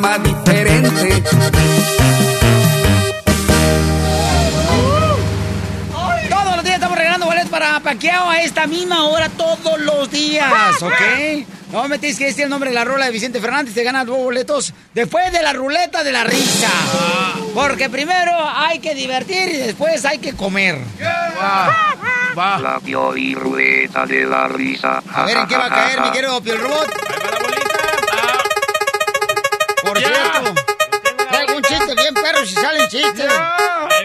programa diferente. Todos los días estamos regalando boletos para Paquiao a esta misma hora todos los días, ¿ok? No me tienes que decir el nombre de la rola de Vicente Fernández, te ganas dos boletos después de la ruleta de la risa. Porque primero hay que divertir y después hay que comer. La Ruleta de la Risa. A ver, ¿en qué va a caer, mi querido Piel si salen chistes.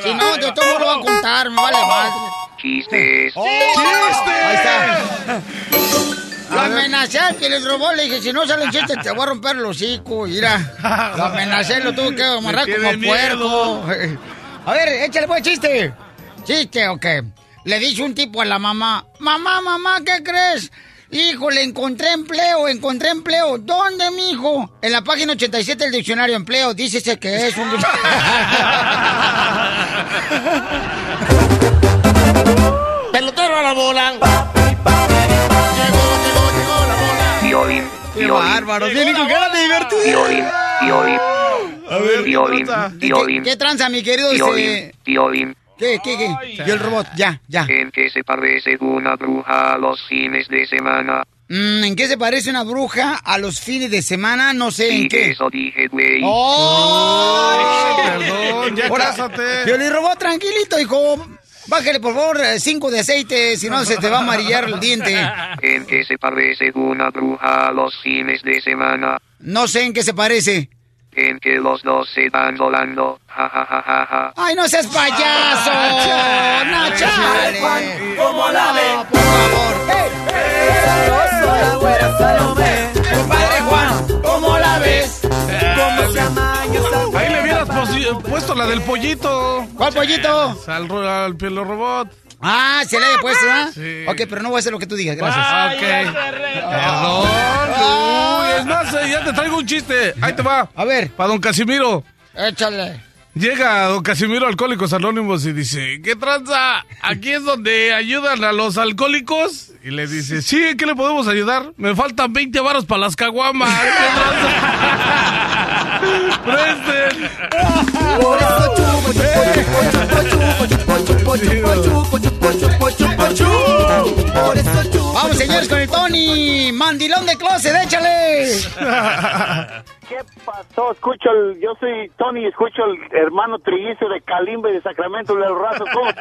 Si no, de todo lo voy a contar, me vale madre. Chistes. Ahí está. Lo amenacé al que les robó, le dije, si no salen chistes te voy a romper el hocico, mira. Lo amenacé, lo tuve que amarrar como puerco. A ver, échale pues chiste. Chiste, ok. Le dice un tipo a la mamá, mamá, mamá, ¿qué crees? Híjole, encontré empleo, encontré empleo. ¿Dónde, mijo? En la página 87 del diccionario empleo, dícese que es un... Pelotero a la bola. Violín. ¡Qué Violín. bárbaro! Viene con ganas de divertir. Violín. Violín. A ver, Violín. ¿Qué, Violín. qué tranza, mi querido? Violín. Este... Violín. ¿Qué, qué, qué? Yo el robot, ya, ya. ¿En qué se parece una bruja a los fines de semana? Mm, ¿En qué se parece una bruja a los fines de semana? No sé en Sí, qué. eso dije, güey. ¡Oh! Perdón, ya Ahora, cásate. Piolín robot, tranquilito, hijo. Bájale, por favor, eh, cinco de aceite, si no se te va a amarillar el diente. ¿En qué se parece una bruja a los fines de semana? No sé en qué se parece. En que los dos se van volando. Ja, ja, ja, ja, ja. ¡Ay, no seas payaso! ¡No, chale! ¿Cómo la ven? Por favor. Compadre Juan, ¿cómo la ves? Ahí le hubieras puesto la del pollito. ¿Cuál pollito? Al, al pielo robot. Ah, se le haya puesto, ¿ah? Sí. Ok, pero no voy a hacer lo que tú digas, gracias. Ok. Perdón. Uy, es más, eh, ya te traigo un chiste. Ahí te va. A ver, Para don Casimiro. échale. Llega don Casimiro Alcohólicos Anónimos y dice, ¿qué tranza? Aquí es donde ayudan a los alcohólicos. Y le dice, sí, ¿en qué le podemos ayudar? Me faltan 20 varos para las caguamas. ¿Qué tranza? Presten. Vamos, señores, con el Tony. Mandilón de closet, échale. ¿Qué pasó? Escucho el, yo soy Tony, escucho el hermano trillizo de Calimbe de Sacramento del Razo. ¿Cómo?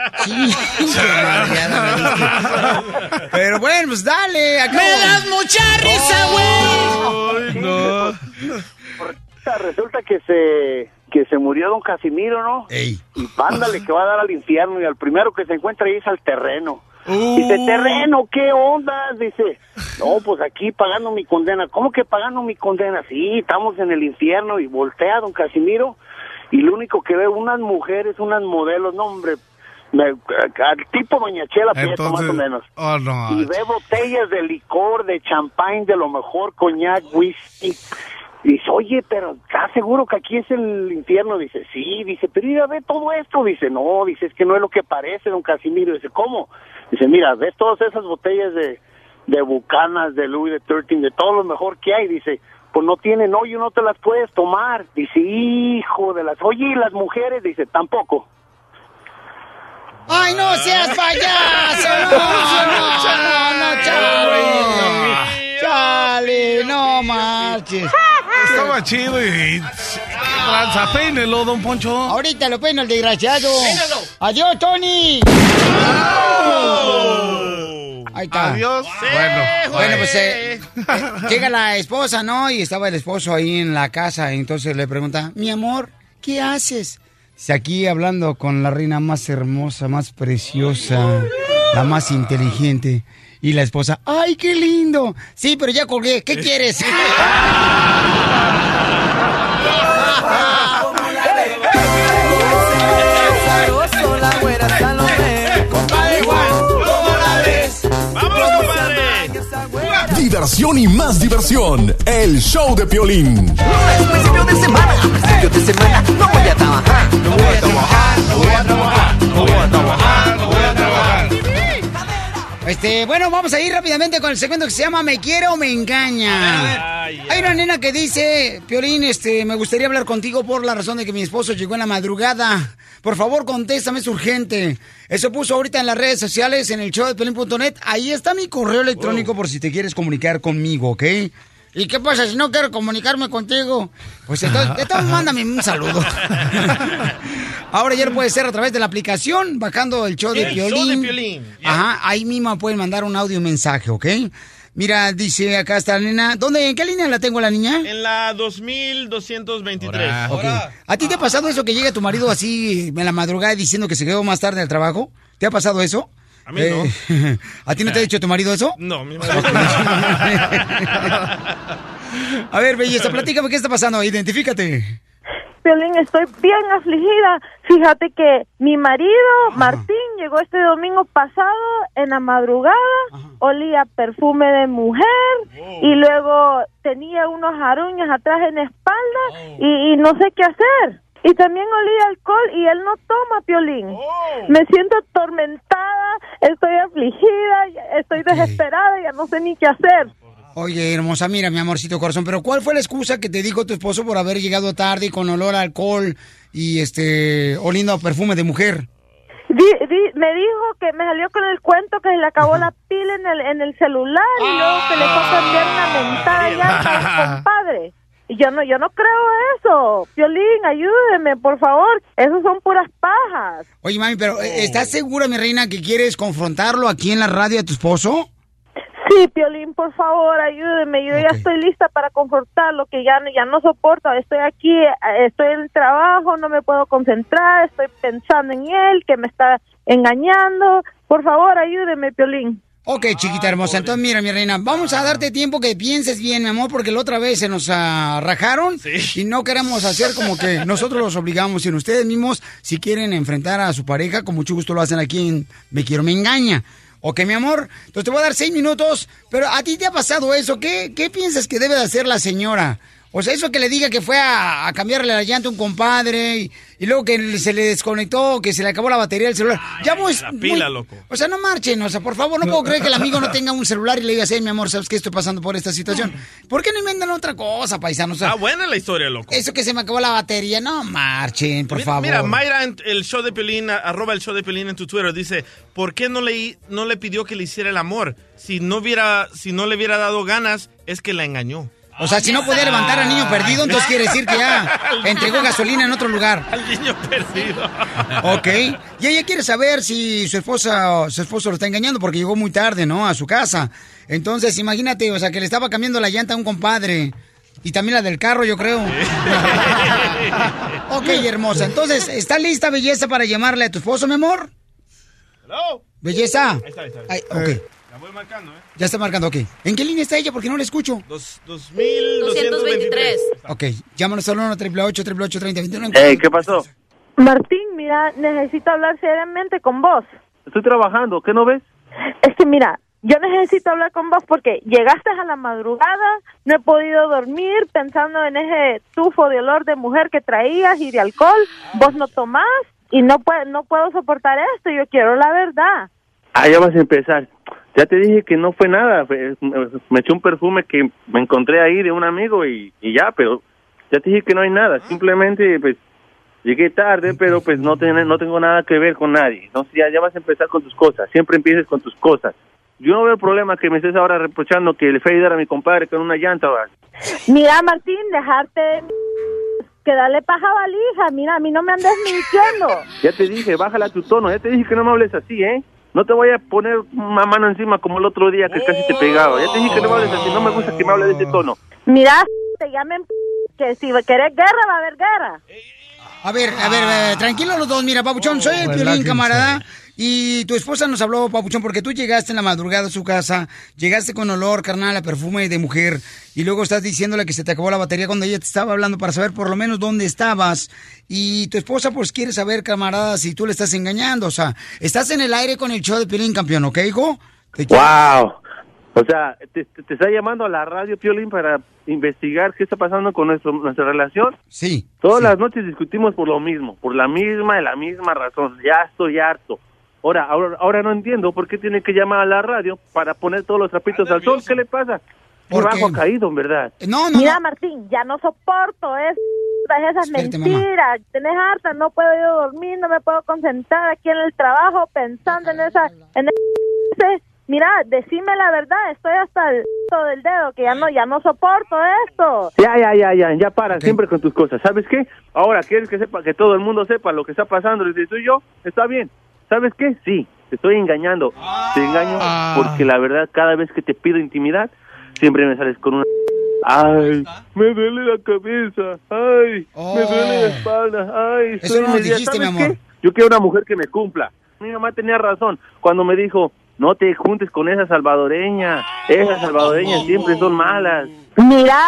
Pero bueno, pues dale. acá- ¡Me das mucha risa, güey! Ay, no. Resulta que se que se murió don Casimiro, ¿no? Ey. Y pándale que va a dar al infierno y al primero que se encuentra ahí es al terreno. Uh. Dice, terreno, ¿qué onda? Dice, no, pues aquí pagando mi condena. ¿Cómo que pagando mi condena? Sí, estamos en el infierno y voltea don Casimiro y lo único que ve unas mujeres, unas modelos, no hombre, me- al tipo Doña Chela Prieto más o menos. Oh, no. Y ve botellas de licor, de champán, de lo mejor, coñac, whisky. Dice, oye, pero ¿estás seguro que aquí es el infierno? Dice, sí. Dice, pero mira, ve todo esto. Dice, no, dice, es que no es lo que parece, don Casimiro. Dice, ¿cómo? Dice, mira, ves todas esas botellas de, de Bucanas, de Louis de 13, de todo lo mejor que hay. Dice, pues no tienen hoyo, no te las puedes tomar. Dice, hijo de las... Oye, ¿y las mujeres? Dice, tampoco. ¡Ay, no seas payaso! ¡No, no, no, chale! ¡Chale! ¡No marches! Estaba chido y... Tranza, peínelo, don Poncho. Ahorita lo peino el desgraciado. ¡Adiós, Tony! Ahí Ahí está. Adiós. Bueno, Sí, bueno, pues eh, eh, llega la esposa, ¿no? Y estaba el esposo ahí en la casa. Y entonces le pregunta, mi amor, ¿qué haces? Dice, aquí hablando con la reina más hermosa, más preciosa, la más inteligente. Y la esposa, ¡ay, qué lindo! Sí, pero ya colgué, ¿qué quieres? Compadre. Diversión y más diversión. El show de Piolín. Principio de semana, principio de semana, voy a trabajar. No voy a trabajar, no voy a trabajar, no voy a trabajar, no voy a trabajar. Este, bueno, vamos a ir rápidamente con el segmento que se llama Me quiere o me engaña. Hay una nena que dice, Piolín, este, me gustaría hablar contigo por la razón de que mi esposo llegó en la madrugada. Por favor, contéstame, es urgente. Eso puso ahorita en las redes sociales, en el show de Piolín.net. Ahí está mi correo electrónico por si te quieres comunicar conmigo, ¿ok? ¿Y qué pasa si no quiero comunicarme contigo? Pues entonces, entonces mándame un saludo. Ahora ya lo puede ser a través de la aplicación, bajando el show de El show Piolín. de Piolín. Ajá, ahí mismo pueden mandar un audio mensaje, ¿ok? Mira, dice acá está la nena. ¿Dónde, en qué línea la tengo la niña? En la 2223. Ok. ¿A ti te ha pasado eso que llega tu marido así en la madrugada diciendo que se quedó más tarde al trabajo? ¿Te ha pasado eso? A mí no. ¿A ti no te ha dicho tu marido eso? No, mi madre. A ver, belleza, platícame qué está pasando. Identifícate. Piolín, estoy bien afligida. Fíjate que mi marido, Martín, llegó este domingo pasado en la madrugada, olía perfume de mujer y luego tenía unos aruñas atrás en la espalda y, y no sé qué hacer. Y también olía alcohol y él no toma Piolín. Me siento atormentada, estoy afligida, estoy desesperada, ya no sé ni qué hacer. Oye, hermosa, mira, mi amorcito corazón, pero ¿cuál fue la excusa que te dijo tu esposo por haber llegado tarde y con olor a alcohol y este oliendo a perfume de mujer? Di- di- me dijo que me salió con el cuento que se le acabó la pila en el, en el celular y luego que le fue a cambiar una mentada ya al compadre. Yo no, yo no creo eso. Piolín, ayúdeme, por favor. Esos son puras pajas. Oye, mami, pero eh, ¿estás segura, mi reina, que quieres confrontarlo aquí en la radio a tu esposo? Sí, Piolín, por favor, ayúdeme. Yo ya estoy lista para confrontarlo, que ya, ya no soporto. Estoy aquí, eh, estoy en el trabajo, no me puedo concentrar, estoy pensando en él, que me está engañando. Por favor, ayúdeme, Piolín. Ok, chiquita hermosa. Entonces, mira, mi reina, vamos a darte tiempo que pienses bien, mi amor, porque la otra vez se nos ah, rajaron y no queremos hacer como que nosotros los obligamos, sino ustedes mismos, si quieren enfrentar a su pareja, con mucho gusto lo hacen aquí en Me Quiero Me Engaña. Ok, mi amor, entonces te voy a dar seis minutos, pero ¿a ti te ha pasado eso? ¿Qué, qué piensas que debe de hacer la señora? O sea, eso que le diga que fue a, a cambiarle la llanta a un compadre y, y luego que se le desconectó, que se le acabó la batería del celular. ya muy, la pila, muy- loco. O sea, no marchen, o sea, por favor, no puedo creer que el amigo no tenga un celular y le diga, hey, mi amor, ¿sabes que estoy pasando por esta situación? ¿Por qué no inventan otra cosa, paisanos? O sea, Ah, buena la historia, loco. eso que se me acabó la batería, no marchen, por Mira- favor. Mira, Mayra, el show de Pelín, arroba el show de Pelín en tu Twitter, dice, ¿por qué no le, no le pidió que le hiciera el amor? Si no, hubiera, si no le hubiera dado ganas, es que la engañó. O sea, si no podía levantar al niño perdido, entonces quiere decir que ya entregó gasolina en otro lugar. Al niño perdido. Ok. Y ella quiere saber si su esposa, su esposo lo está engañando porque llegó muy tarde, ¿no? A su casa. Entonces, imagínate, o sea, que le estaba cambiando la llanta a un compadre. Y también la del carro, yo creo. ok, hermosa. Entonces, ¿está lista, belleza, para llamarle a tu esposo, mi amor? Hello. Belleza. Ahí está, ahí está. Ay, ok. La voy marcando, ¿eh? Ya está marcando, ok. ¿En qué línea está ella? Porque no la escucho. Dos, 2223. Ok, llámanos al 1 888 3021 Ey, ¿qué pasó? Martín, mira, necesito hablar seriamente con vos. Estoy trabajando, ¿qué no ves? Es que mira, yo necesito hablar con vos porque llegaste a la madrugada, no he podido dormir pensando en ese tufo de olor de mujer que traías y de alcohol. Vos no tomás y no, puedo no puedo soportar esto. Yo quiero la verdad. Ah, ya vas a empezar. Ya te dije que no fue nada. me, eché un perfume que me encontré ahí de un amigo y, y ya, pero ya te dije que no hay nada. Simplemente, pues, llegué tarde, pero pues no, ten- no tengo nada que ver con nadie. Entonces ya, ya vas a empezar con tus cosas. Siempre empieces con tus cosas. Yo no veo problema que me estés ahora reprochando que le fue a ayudar a mi compadre con una llanta. ¿va? Mira, Martín, dejarte que darle paja a valija. Mira, a mí no me andes mintiendo. Ya te dije, bájala tu tono. Ya te dije que no me hables así, ¿eh? No te voy a poner una mano encima como el otro día que casi te pegaba. Ya te dije que no me hables así, no me gusta que me hables de ese tono. Mira, te llamen que si querés guerra, va a haber guerra. A ver, a ver, eh, tranquilos los dos. Mira, Papuchón, soy el Piolín, camarada. Y tu esposa nos habló, Papuchón, porque tú llegaste en la madrugada a su casa, llegaste con olor, carnal, a perfume de mujer, y luego estás diciéndole que se te acabó la batería cuando ella te estaba hablando para saber por lo menos dónde estabas. Y tu esposa, pues, quiere saber, camarada, si tú le estás engañando. O sea, estás en el aire con el show de Piolín, campeón, ¿ok, hijo? Te. ¡Wow! O sea, te, te- te está llamando a la radio, Piolín, para investigar qué está pasando con nuestro, nuestra relación. Sí. Todas las noches discutimos por lo mismo, por la misma y la misma razón. Ya estoy harto. Ahora, ahora, ahora no entiendo por qué tiene que llamar a la radio para poner todos los trapitos al sol. ¿Qué le pasa? Por bajo ha caído, en verdad. No, Mira, Martín, ya no soporto es, esas Espérate, mamá. mentiras. Tenés harta, no puedo yo dormir, no me puedo concentrar aquí en el trabajo pensando en esa... En ese, mira, decime la verdad, estoy hasta el del dedo, que ya no, ya no soporto esto. Ya, ya, ya, ya, ya para siempre con tus cosas. ¿Sabes qué? Ahora quieres que sepa, que todo el mundo sepa lo que está pasando entre tú y yo. Está bien. ¿Sabes qué? Sí, te estoy engañando. Te engaño porque la verdad, cada vez que te pido intimidad, siempre me sales con una. Ay, me duele la cabeza. Ay, me duele la espalda. Ay, Eso no dijiste, ¿Sabes mi amor. qué? Yo quiero una mujer que me cumpla. Mi mamá tenía razón cuando me dijo, no te juntes con esa salvadoreña. Esas salvadoreñas siempre son malas. Mira,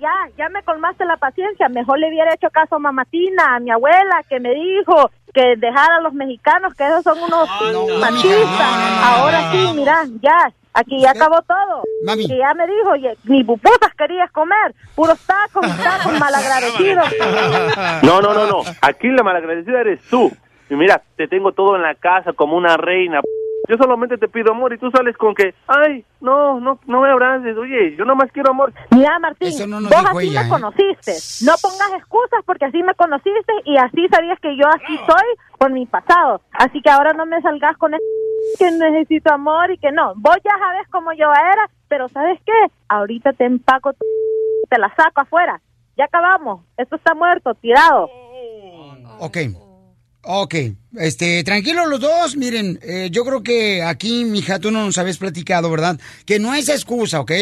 ya, ya me colmaste la paciencia. Mejor le hubiera hecho caso a mamatina, a mi abuela, que me dijo que dejara a los mexicanos, que esos son unos machistas. Ahora sí, mira, ya, aquí ya acabó todo. Que ya me dijo, "Oye, ni pupusas querías comer, puros tacos tacos malagradecidos. No, no, no, no. Aquí la malagradecida eres tú. Y mira, te tengo todo en la casa como una reina. Yo solamente te pido amor y tú sales con que, ay, no, no, no me abraces. Oye, yo nomás quiero amor. Mira, Martín, Eso no nos vos dijo así ella, me ¿eh? conociste. No pongas excusas porque así me conociste y así sabías que yo así soy por mi pasado. Así que ahora no me salgas con eso que necesito amor y que no. Vos ya sabes cómo yo era, pero ¿sabes qué? Ahorita te empaco, te la saco afuera. Ya acabamos. Esto está muerto, tirado. Ok. Ok. Este, tranquilos los dos. Miren, eh, yo creo que aquí, mija, tú no nos habías platicado, ¿verdad? Que no es excusa, ¿ok?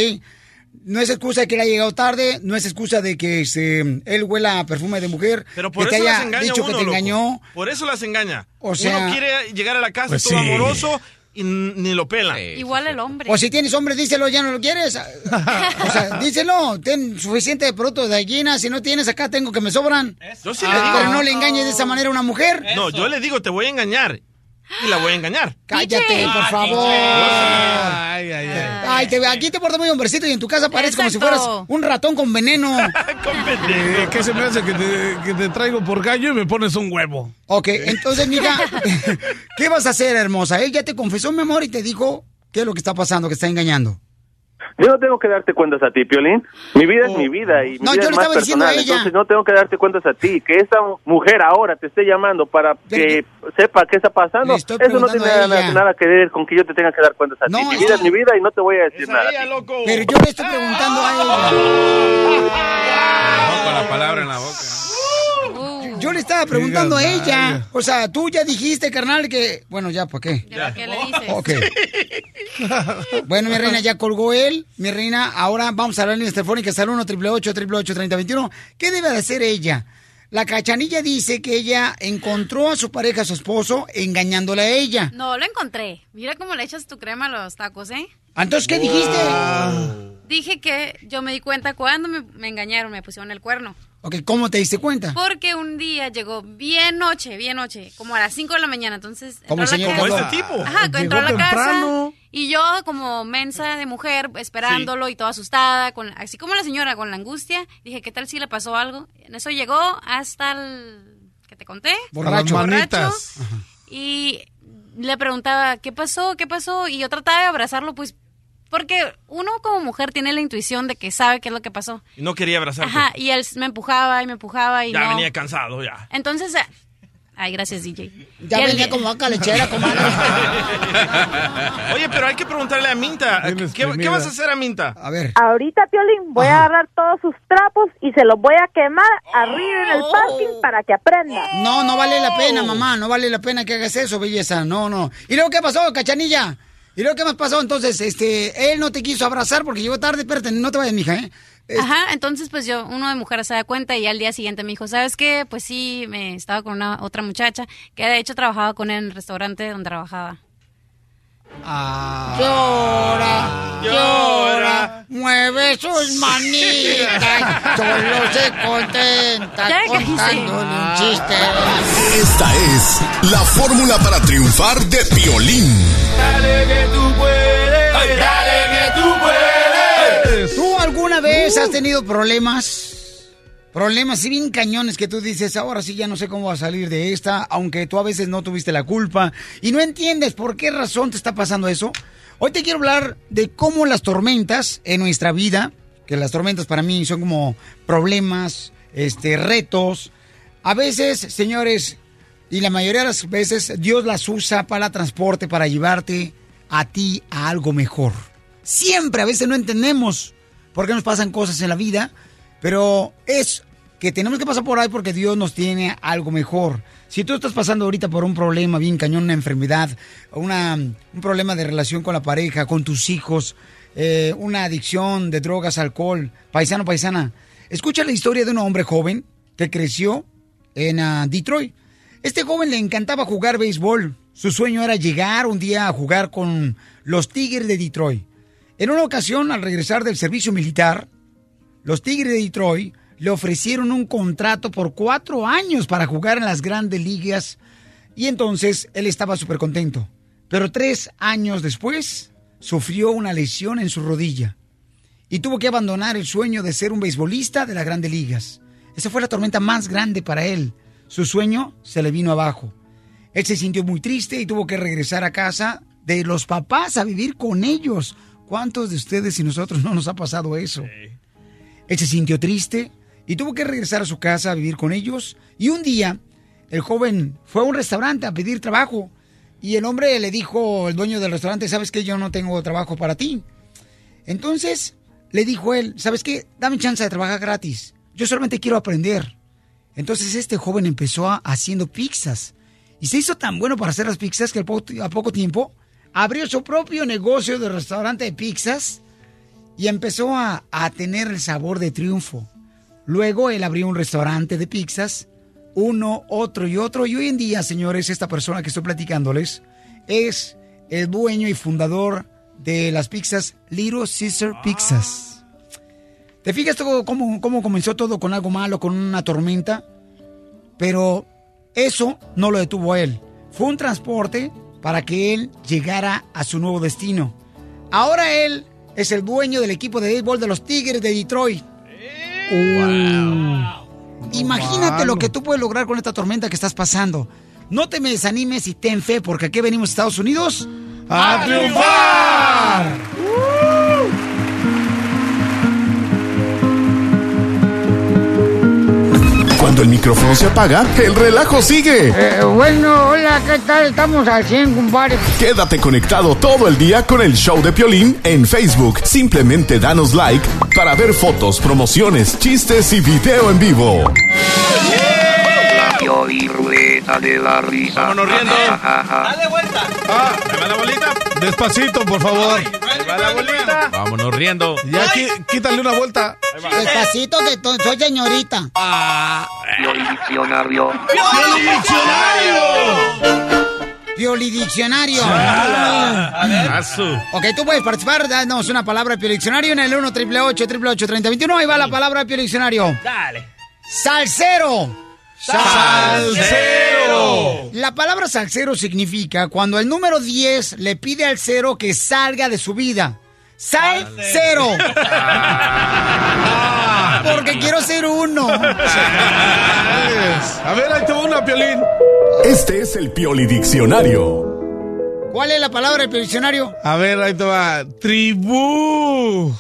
No es excusa de que él ha llegado tarde, no es excusa de que este, él huela a perfume de mujer, Pero por que te eso las haya engaña dicho uno, que te loco. engañó. Por eso las engaña. O sea- uno quiere llegar a la casa Pues todo sí. amoroso y ni lo pela. Igual el hombre. O si tienes hombre, díselo, ya no lo quieres. O sea, díselo, ten suficiente producto de gallina, si no tienes acá tengo que me sobran. Yo sí Ah, le digo. Pero no le engañes de esa manera a una mujer. No, yo le digo, te voy a engañar. Y la voy a engañar. Cállate, por favor. Ay, ay, ay. Ay, te, aquí te portas muy hombrecito y en tu casa parece como si fueras un ratón con veneno. Eh, ¿Qué se me hace que te, que te traigo por gallo y me pones un huevo? Ok, entonces, mija, ¿qué vas a hacer, hermosa? Él ya te confesó, mi amor, y te dijo qué es lo que está pasando, que está engañando. Yo no tengo que darte cuentas a ti, Piolín. Mi vida es mi vida y mi Oh. No, vida yo es más personal. Entonces no tengo que darte cuentas a ti. Que esa mujer ahora te esté llamando para que sepa qué está pasando. Eso no tiene nada, que ver con que yo te tenga que dar cuentas a No, ti. Mi vida es mi vida y no te voy a decir nada. a. Pero yo le estoy preguntando a ella. Con la palabra en la boca. Yo le estaba preguntando a ella. O sea, tú ya dijiste, carnal, que... Bueno, ya, ¿por qué? ¿Qué le dices? Ok. Bueno, mi reina, ya colgó él. Mi reina, ahora vamos a las líneas telefónicas al 1 888 3021 ¿Qué debe de hacer ella? La cachanilla dice que ella encontró a su pareja, a su esposo, engañándole a ella. No, lo encontré. Mira cómo le echas tu crema a los tacos, ¿eh? Entonces, ¿qué dijiste? Dije que yo me di cuenta cuando me, me engañaron, me pusieron el cuerno. Ok, ¿cómo te diste cuenta? Porque un día llegó bien noche, bien noche, como a las 5 de la mañana, entonces... Como este tipo. Ajá, Llegó entró a la temprano. casa y yo como mensa de mujer esperándolo y toda asustada, con, así como la señora con la angustia, dije, ¿qué tal si le pasó algo? En eso llegó hasta el... que te conté? Borracho. Las manitas. Y le preguntaba, ¿qué pasó? ¿Qué pasó? Y yo trataba de abrazarlo, pues, porque uno como mujer tiene la intuición de que sabe qué es lo que pasó. Y no quería abrazarte. Ajá, y él me empujaba y me empujaba y ya no. venía cansado, ya. Entonces, eh, ay, gracias, DJ. Ya Y venía como vaca lechera, comadre. Oye, pero hay que preguntarle a Minta. ¿Qué, qué vas a hacer a Minta? A ver. Ahorita, Piolín, voy a agarrar todos sus trapos y se los voy a quemar arriba en el parking para que aprenda. No, no vale la pena, mamá, no vale la pena que hagas eso, belleza, no, no. ¿Y luego qué pasó, cachanilla? ¿Y luego qué más pasó? Entonces, este, él no te quiso abrazar porque llegó tarde, espérate, no te vayas, mija, ¿eh? Ajá, entonces pues yo, uno de mujeres se da cuenta y al día siguiente me dijo, ¿sabes qué? Pues sí, me estaba con una otra muchacha que de hecho trabajaba con él en el restaurante donde trabajaba. Ah. Llora, llora, mueve sus manitas, solo se contenta contándole un chiste. Esta es la fórmula para triunfar de Piolín. Dale que tú puedes, dale que tú puedes. ¿Tú alguna vez has tenido problemas? Problemas así bien cañones que tú dices, ahora sí ya no sé cómo va a salir de esta, aunque tú a veces no tuviste la culpa y no entiendes por qué razón te está pasando eso. Hoy te quiero hablar de cómo las tormentas en nuestra vida, que las tormentas para mí son como problemas, este, retos. A veces, señores, y la mayoría de las veces Dios las usa para transporte, para llevarte a ti a algo mejor. Siempre, a veces no entendemos por qué nos pasan cosas en la vida, pero es que tenemos que pasar por ahí porque Dios nos tiene algo mejor. Si tú estás pasando ahorita por un problema bien cañón, una enfermedad, una, un problema de relación con la pareja, con tus hijos, eh, una adicción de drogas, alcohol, paisano, paisana, escucha la historia de un hombre joven que creció en ah, Detroit. Este joven le encantaba jugar béisbol. Su sueño era llegar un día a jugar con los Tigres de Detroit. En una ocasión, al regresar del servicio militar, los Tigres de Detroit le ofrecieron un contrato por cuatro años para jugar en las grandes ligas y entonces él estaba súper contento. Pero tres años después sufrió una lesión en su rodilla y tuvo que abandonar el sueño de ser un beisbolista de las grandes ligas. Esa fue la tormenta más grande para él. Su sueño se le vino abajo. Él se sintió muy triste y tuvo que regresar a casa de los papás a vivir con ellos. ¿Cuántos de ustedes y nosotros no nos ha pasado eso? Él se sintió triste y tuvo que regresar a su casa a vivir con ellos. Y un día, el joven fue a un restaurante a pedir trabajo. Y el hombre le dijo, el dueño del restaurante, ¿sabes qué? Yo no tengo trabajo para ti. Entonces, le dijo él, ¿sabes qué? Dame chance de trabajar gratis. Yo solamente quiero aprender. Entonces este joven empezó a- haciendo pizzas. Y se hizo tan bueno para hacer las pizzas que al po- a poco tiempo abrió su propio negocio de restaurante de pizzas y empezó a, a tener el sabor de triunfo. Luego él abrió un restaurante de pizzas, uno, otro y otro. Y hoy en día, señores, esta persona que estoy platicándoles es el dueño y fundador de las pizzas Little Caesar Pizzas. ¿Te fijas todo cómo, cómo comenzó todo con algo malo, con una tormenta? Pero eso no lo detuvo a él. Fue un transporte para que él llegara a su nuevo destino. Ahora él es el dueño del equipo de béisbol de los Tigres de Detroit. Uh. Imagínate lo que tú puedes lograr con esta tormenta que estás pasando. No te me desanimes y ten fe, porque aquí venimos a Estados Unidos ¡A triunfar! Cuando el micrófono se apaga, el relajo sigue. Eh, bueno, hola, ¿qué tal? Estamos al 100, compadre. Quédate conectado todo el día con el show de Piolín en Facebook. Simplemente danos like para ver fotos, promociones, chistes y video en vivo. Pioli Ruleta de la Risa. Vámonos riendo. Ja, ja, ja. Dale vuelta. Ah, ¿me va la bolita? Despacito, por favor. Ahí va la bolita. Vámonos riendo. Ya qui- quítale una vuelta. Despacito que to- soy señorita. Pioli Diccionario. Pioli Diccionario. Asu. Ok, tú puedes participar, danos una palabra de Pioli Diccionario en el 1 888 888 3021 Ahí va la palabra de Pioli Diccionario. Dale. Salsero. Salsero. La palabra salsero significa cuando el número 10 le pide al cero que salga de su vida. Salsero. Porque quiero ser uno. A ver, ahí te va una, Piolín. Este es el Pioli Diccionario. ¿Cuál es la palabra del diccionario? A ver, ahí te va. Tribú.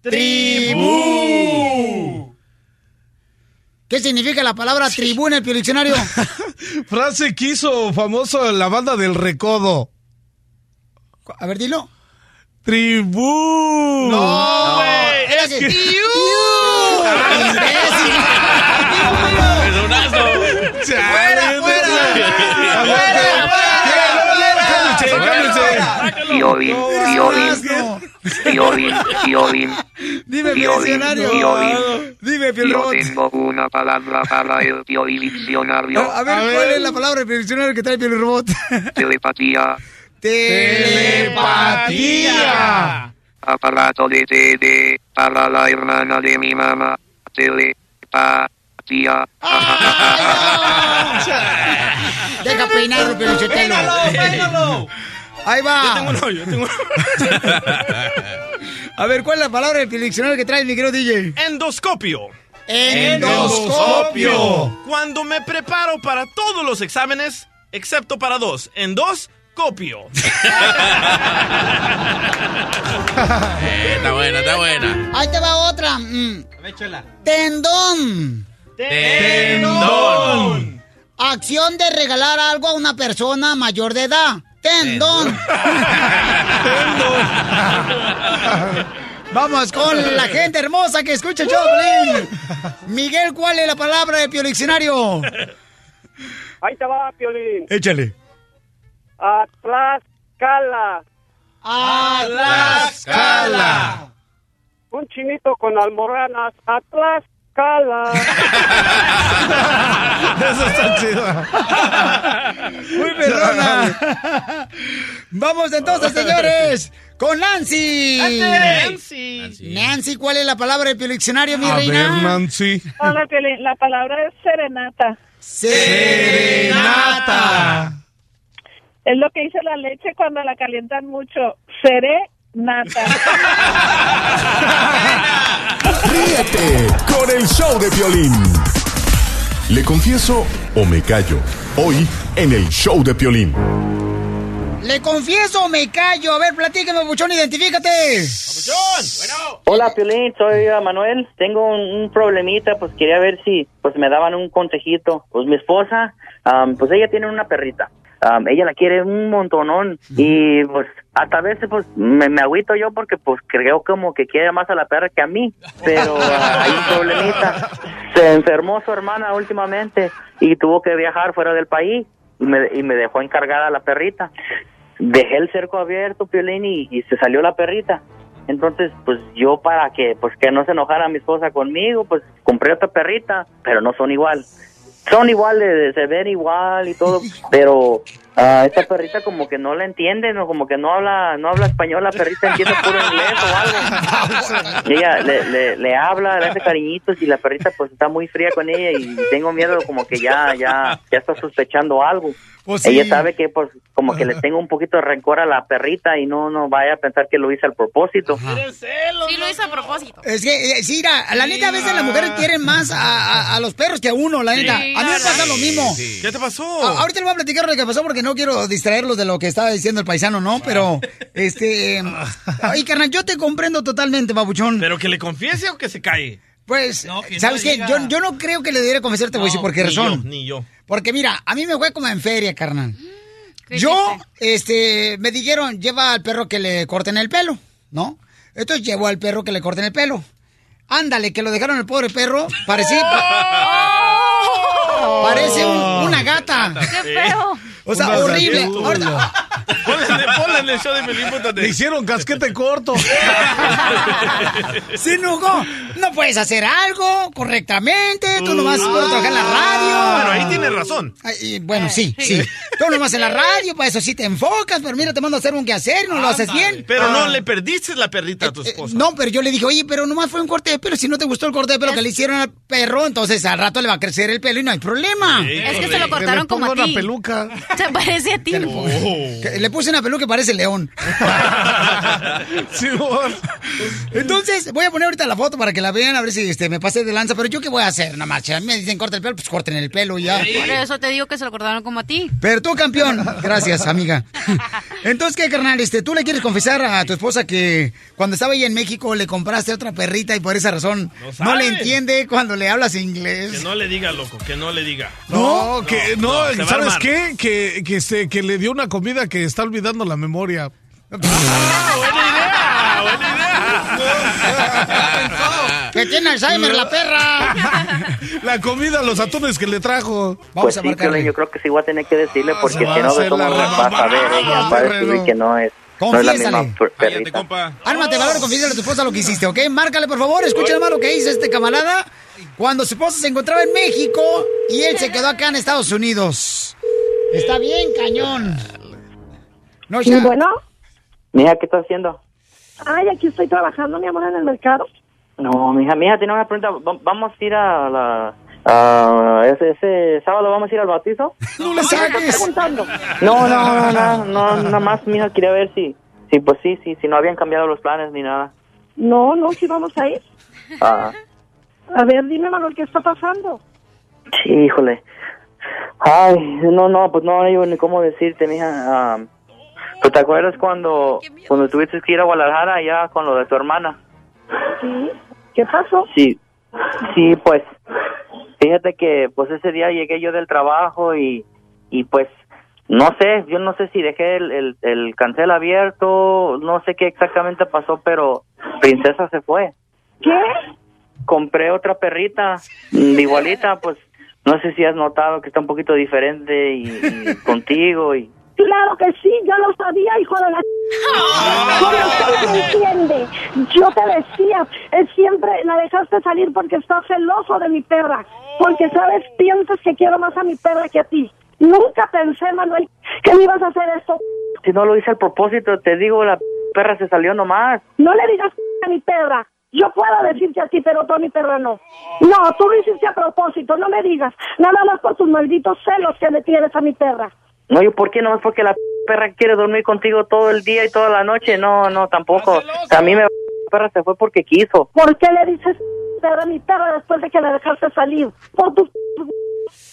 Tribú. ¿Qué significa la palabra tribuna en el diccionario? Frase que hizo famoso en la banda del recodo. A ver, dilo. Tribú. No, güey. No, Era que... Ah, ¡Pedonazo! ¡Fuera, fuera! ¡Fuera! ¡Iu! Violín, violín, violín, violín. Dime, Violín, diccionario. violín. Dime, Yo tengo una palabra para el violín diccionario. A, ver, ¿cuál es la palabra del diccionario que trae Piolín Robot? Telepatía. Telepatía. Aparato de TD para la hermana de mi mamá. Telepatía. Deja peinarlo, Piolín Sotelo. Ahí va. Yo tengo uno, yo tengo A ver, ¿cuál es la palabra del diccionario que trae mi querido DJ? Endoscopio. Endoscopio. Cuando me preparo para todos los exámenes, excepto para dos. Endoscopio. Eh, está buena, está buena. Ahí te va otra. Mm. Tendón. Tendón. Acción de regalar algo a una persona mayor de edad. Tendón. Vamos con la gente hermosa que escucha Piolín. Miguel, ¿cuál es la palabra del Diccionario? Ahí te va, Piolín. Échale. Atlascala. Atlascala. Un chinito con almorranas. Atlascala. Eso está chido. Muy perrona. Vamos entonces, señores, con Nancy. Nancy. Nancy, ¿cuál es la palabra del diccionario, mi A reina? ver, Nancy. Piolín. La palabra es serenata. Serenata. Es lo que dice la leche cuando la calientan mucho. Serenata. Ríete con el show de violín. Le confieso o me callo. Hoy en el show de Piolín. ¿Le confieso o me callo? A ver, platícame, Buchón, identifícate. Hola, Piolín, soy Manuel. Tengo un, un problemita, pues quería ver si pues me daban un consejito. Pues mi esposa, am, pues ella tiene una perrita. Am, ella la quiere un montonón y pues hasta a veces pues me, me agüito yo porque pues creo como que quiere más a la perra que a mí. Pero ah, hay un problemita. Se enfermó su hermana últimamente y tuvo que viajar fuera del país y me, y me dejó encargada la perrita. Dejé el cerco abierto, Piolín, y, y se salió la perrita. Entonces, pues yo para que pues que no se enojara mi esposa conmigo, pues compré otra perrita, pero no son igual. Son iguales, se ven igual y todo, pero ah, esta perrita como que no la entiende, no como que no habla no habla español, la perrita entiende puro inglés o algo. Y ella le, le, le habla, le hace cariñitos y la perrita pues está muy fría con ella y tengo miedo como que ya ya ya está sospechando algo. Pues sí. Ella sabe que pues como que le tengo un poquito de rencor a la perrita y no no vaya a pensar que lo hice al propósito. Sí, lo hizo a propósito. Es que, eh, sí, mira, la neta, a veces las mujeres quieren más a, a- a los perros que a uno, la neta. a mí me pasa lo mismo. ¿Qué te pasó? A- ahorita le voy a platicar lo que pasó porque no quiero distraerlos de lo que estaba diciendo el paisano, ¿no? Pero, este... Ay, carnal, yo te comprendo totalmente, babuchón. ¿Pero que le confiese o que se cae? Pues, que ¿sabes no qué? diga. Yo, yo no creo que le debiera confesarte, güey, No, por qué razón. yo, ni yo. Porque mira, a mí me fue como en feria, carnal. Yo, este, me dijeron, lleva al perro que le corten el pelo, ¿no? Entonces llevó al perro que le corten el pelo. Ándale, que lo dejaron el pobre perro. Parecía. Parece un- una gata. ¡Qué feo! O sea, Una horrible. Ponle, el show de Pelín, Le hicieron casquete corto. Se enojó. No puedes hacer algo correctamente. Tú nomás puedes trabajar en la radio. Bueno, ahí tiene razón. Ay, bueno, sí, sí. Tú nomás en la radio, para eso sí te enfocas, pero mira, te mando a hacer un quehacer, no lo haces bien. Pero no Ah. le perdiste la perrita a tu esposa. No, pero yo le dije, oye, pero nomás fue un corte de pelo. Si no te gustó el corte de pelo que le hicieron al perro, entonces al rato le va a crecer el pelo y no hay problema. Es que se lo cortaron como a ti. peluca. Se parece a ti. Que Le puse una peluca que parece león. Entonces, voy a poner ahorita la foto para que la vean, a ver si este, me pasé de lanza. Pero yo qué voy a hacer, nada más. Si a mí me dicen corta el pelo, pues corten el pelo y ya. Por eso te digo que se lo cortaron como a ti. Pero tú, campeón. Gracias, amiga. Entonces, ¿qué, carnal? Este, ¿Tú le quieres confesar a tu esposa que cuando estaba ahí en México le compraste otra perrita y por esa razón No no, le entiende cuando le hablas Que inglés? no le diga, loco, que no le diga. No, que no, no, se va a ¿sabes qué? Que, que, se, que le dio una comida que está olvidando la memoria. Que tiene Alzheimer la perra. La comida, los atunes que le trajo. pues sí, Piolín, yo creo que sí voy a tener que decirle porque se va si a no de modos va a saber ella, va a descubrir que no es, no es la misma Confiésale. Ármate valor, confiésale a tu esposa lo que hiciste, ¿ok? Márcale, por favor. Escucha más lo que dice este camarada cuando su esposa se encontraba en México y él se quedó acá en Estados Unidos. Está bien, cañón. No, ya. bueno. Mija, ¿qué estás haciendo? Ay, aquí estoy trabajando, mi amor, en el mercado. No, mija, mija, tiene una pregunta. Va- ¿Vamos a ir a la... ese, ese sábado vamos a ir al bautizo? No le ¿Estás preguntando? No, no, no, no, no, nada más, mija, quería ver si... Sí, pues sí, sí, si no habían cambiado los planes ni nada. No, no, sí vamos a ir. Ah, A ver, dime, Manuel, ¿qué está pasando? sí, híjole. Ay, no, no, pues no hay ni cómo decirte, mija. ¿Tú te acuerdas cuando, cuando tuviste que ir a Guadalajara allá con lo de tu hermana? Sí. ¿Qué pasó? Sí, sí, pues, fíjate que pues ese día llegué yo del trabajo y, y pues, no sé, yo no sé si dejé el, el, el cancel abierto, no sé qué exactamente pasó, pero Princesa se fue. ¿Qué? Compré otra perrita, igualita, pues, no sé si has notado que está un poquito diferente y, y contigo y... Claro que sí, yo lo sabía, hijo de la... ¿Cómo usted no entiende? Yo te decía, él siempre la dejaste salir porque está celoso de mi perra. Porque, ¿sabes? Piensas que quiero más a mi perra que a ti. Nunca pensé, Manuel, que me ibas a hacer esto. Si no lo hice al propósito, te digo, la perra se salió nomás. No le digas a mi perra. Yo puedo decirte a ti, pero tú a mi perra no. No, tú lo hiciste a propósito, no me digas. Nada más por tus malditos celos que le tienes a mi perra. No, ¿y por qué? Nomás porque la perra quiere dormir contigo todo el día y toda la noche. No, no, tampoco. A mí me... La perra se fue porque quiso. ¿Por qué le dices perra a mi perra después de que la dejaste salir? Por tu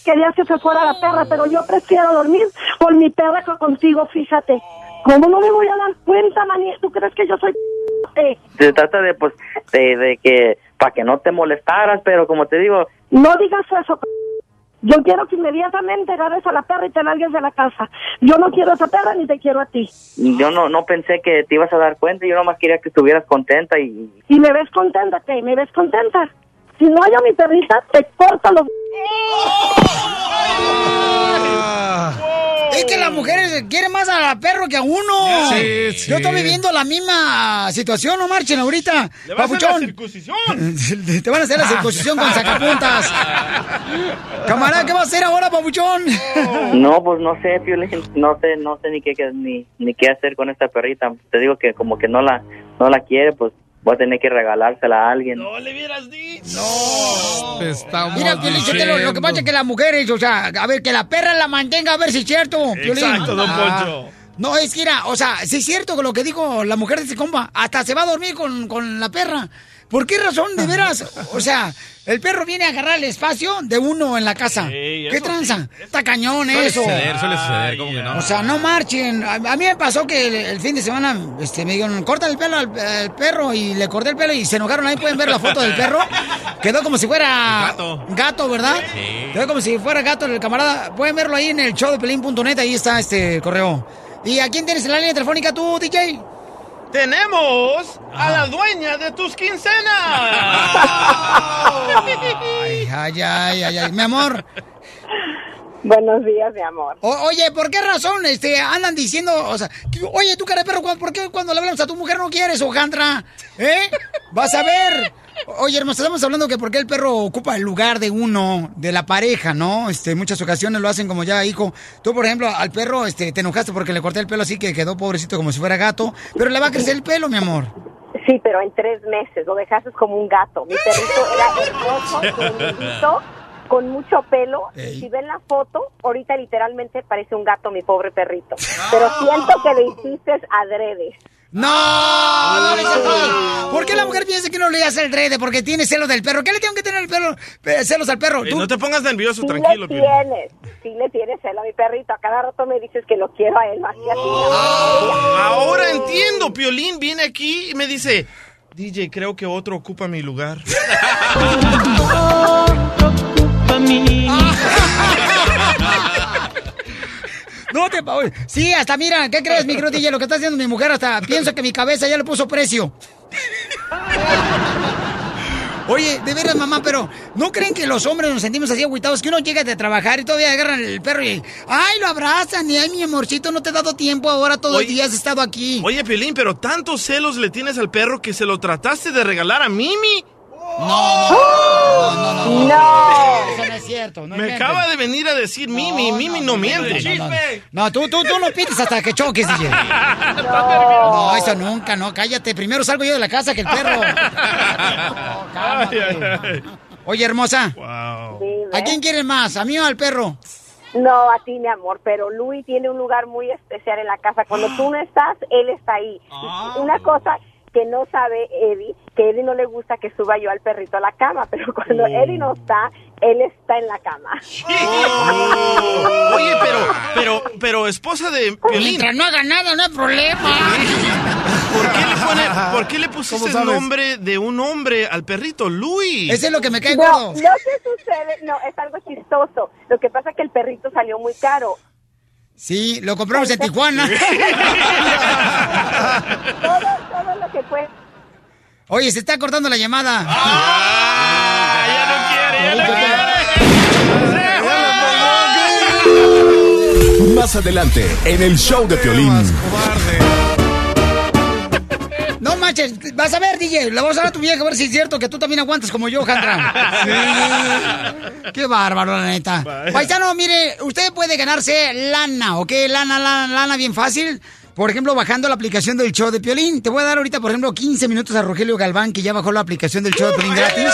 querías que se fuera la perra, pero yo prefiero dormir con mi perra que contigo, fíjate. ¿Cómo no me voy a dar cuenta, maní? ¿Tú crees que yo soy Se trata de, pues, de, de que... Para que no te molestaras, pero como te digo... No digas eso. Yo quiero que inmediatamente agarres a la perra y te largues de la casa. Yo no quiero a esa perra ni te quiero a ti. Yo no, no pensé que te ibas a dar cuenta. Yo nomás quería que estuvieras contenta y... Y me ves contenta, ¿qué? ¿Me ves contenta? Si no hay a mi perrita, te corto los... Es que las mujeres quieren más a la perro que a uno. Sí, sí. Yo estoy viviendo la misma situación, no marchen ahorita. Le va a hacer la Papuchón. circuncisión. Te van a hacer la circuncisión con sacapuntas. Camarada, ¿qué va a hacer ahora, papuchón? No, pues no sé, Piolín, no sé, no sé ni qué, qué- ni, ni qué hacer con esta perrita. Te digo que como que no la, no la quiere, pues voy a tener que regalársela a alguien. No le hubieras dicho. Estamos Mira, Piolín, lo que pasa es que las mujeres, o sea, a ver, que la perra la mantenga, a ver si es cierto, Piolín. Exacto, don Ah. Poncho. No, es que, mira, o sea, si es cierto con lo que dijo la mujer de este compa, hasta se va a dormir con, con la perra. ¿Por qué razón, de veras? O sea, el perro viene a agarrar el espacio de uno en la casa. Sí, ¿Qué tranza? Está cañón Suele eso. suceder, suele suceder, ¿cómo que no? O sea, no marchen. A, a mí me pasó que el, el fin de semana este, me dijeron, corta el pelo al, al perro y le corté el pelo y se enojaron. Ahí pueden ver la foto del perro. Quedó como si fuera gato. gato, ¿verdad? Sí. Quedó como si fuera gato el camarada. Pueden verlo ahí en el show de pelín.net. Ahí está este correo. ¿Y a quién tienes en la línea telefónica tú, DJ? Tenemos a la dueña de tus quincenas. Ay, ay, ay, ay, ay. Mi amor. Buenos días, mi amor. O- oye, ¿por qué razón este, andan diciendo, o sea, que- oye, tú cara de perro, ¿por qué cuando le hablamos a tu mujer no quieres, Ojandra? ¿Eh? Vas a ver. Oye, hermosa, estamos hablando que por qué el perro ocupa el lugar de uno, de la pareja, ¿no? Este, en muchas ocasiones lo hacen como ya hijo. Tú, por ejemplo, al perro, este, te enojaste porque le corté el pelo así que quedó pobrecito como si fuera gato, pero le va a crecer el pelo, mi amor. Sí, pero en tres meses lo dejaste como un gato. Mi perrito era hermoso, con mucho pelo. Ey. Si ven la foto, ahorita literalmente parece un gato mi pobre perrito. Pero siento que le hiciste adrede. ¡No! ¡No! ¿Por qué la mujer piensa que no le hace el drede? Porque tiene celos del perro. ¿Qué le tengo que tener el pelo, eh, celos al perro? Eh, Tú- no te pongas nervioso, Sí tranquilo, le tienes, sí le tienes celo a mi perrito. A cada rato me dices que lo quiero a él más que a ti. Ahora entiendo, Piolín viene aquí y me dice, DJ, creo que otro ocupa mi lugar. No te pa- oye, Sí, hasta mira, ¿qué crees, mi DJ? Lo que está haciendo mi mujer, hasta pienso que mi cabeza ya le puso precio. Oye, de veras, mamá, pero ¿no creen que los hombres nos sentimos así agüitados? Que uno llega de trabajar y todavía agarran el perro y... ¡Ay, lo abrazan! Y ¡ay, mi amorcito, no te he dado tiempo ahora! Todo el día has estado aquí. Oye, Piolín, pero tantos celos le tienes al perro que se lo trataste de regalar a Mimi. No, no, no, no, no. Eso no es cierto. No Me acaba de venir a decir Mimi, Mimi no, miente. No, no, no. No, tú, tú, tú no pites hasta que choques, DJ. No, eso nunca, no, cállate. Primero salgo yo de la casa que el perro. No, cálmate. Oye, hermosa. ¿A quién quieres más? ¿A mí o al perro? No, a ti, mi amor, pero Luis tiene un lugar muy especial en la casa. Cuando tú no estás, él está ahí. Una cosa que no sabe Eddie, que Eddie no le gusta que suba yo al perrito a la cama, pero cuando Eddie no está, él está en la cama. Oye, pero, pero, pero esposa de Piolín. Mientras no haga nada, no hay problema. ¿Por qué le, pone- por qué le pusiste ¿Cómo el nombre de un hombre al perrito? Luis. Ese es lo que me cae No, gordo. lo que sucede, no, es algo chistoso. Lo que pasa es que el perrito salió muy caro. Sí, lo compramos en Tijuana. Todo, todo lo que fue Oye, se está cortando la llamada. Más adelante, en el show de Piolín. No manches, vas a ver, DJ, le vamos a dar a tu vieja a ver si es cierto que tú también aguantas como yo, Jandra. Sí. Qué bárbaro, la neta. Paisano, mire, usted puede ganarse lana, ¿ok? Lana, lana, lana, bien fácil. Por ejemplo, bajando la aplicación del show de Piolín. Te voy a dar ahorita, por ejemplo, 15 minutos a Rogelio Galván, que ya bajó la aplicación del show de Piolín gratis.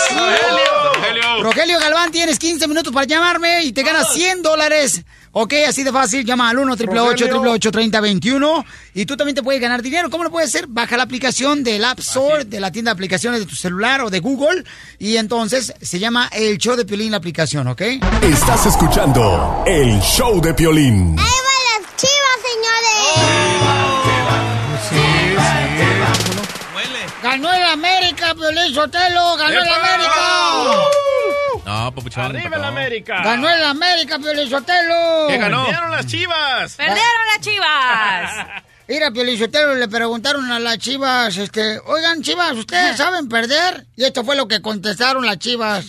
Rogelio Galván, tienes 15 minutos para llamarme y te ganas 100 dólares. Ok, así de fácil. Llama al 1 888 3021 Y tú también te puedes ganar dinero. ¿Cómo lo puedes hacer? Baja la aplicación del App Store, de la tienda de aplicaciones de tu celular o de Google. Y entonces se llama El Show de Piolín la aplicación, ¿ok? Estás escuchando el show de Piolín. las ¡Ganó el América, Piolín Sotelo! ¡Ganó el. América! No, papuchón. Arriba el América. ¡Ganó el América, Piolín Sotelo! ¿Qué ganó? Perdieron las chivas. ¡Perdieron las chivas! Mira, Piolichotero, le preguntaron a las chivas, este, oigan, chivas, ¿ustedes saben perder? Y esto fue lo que contestaron las chivas.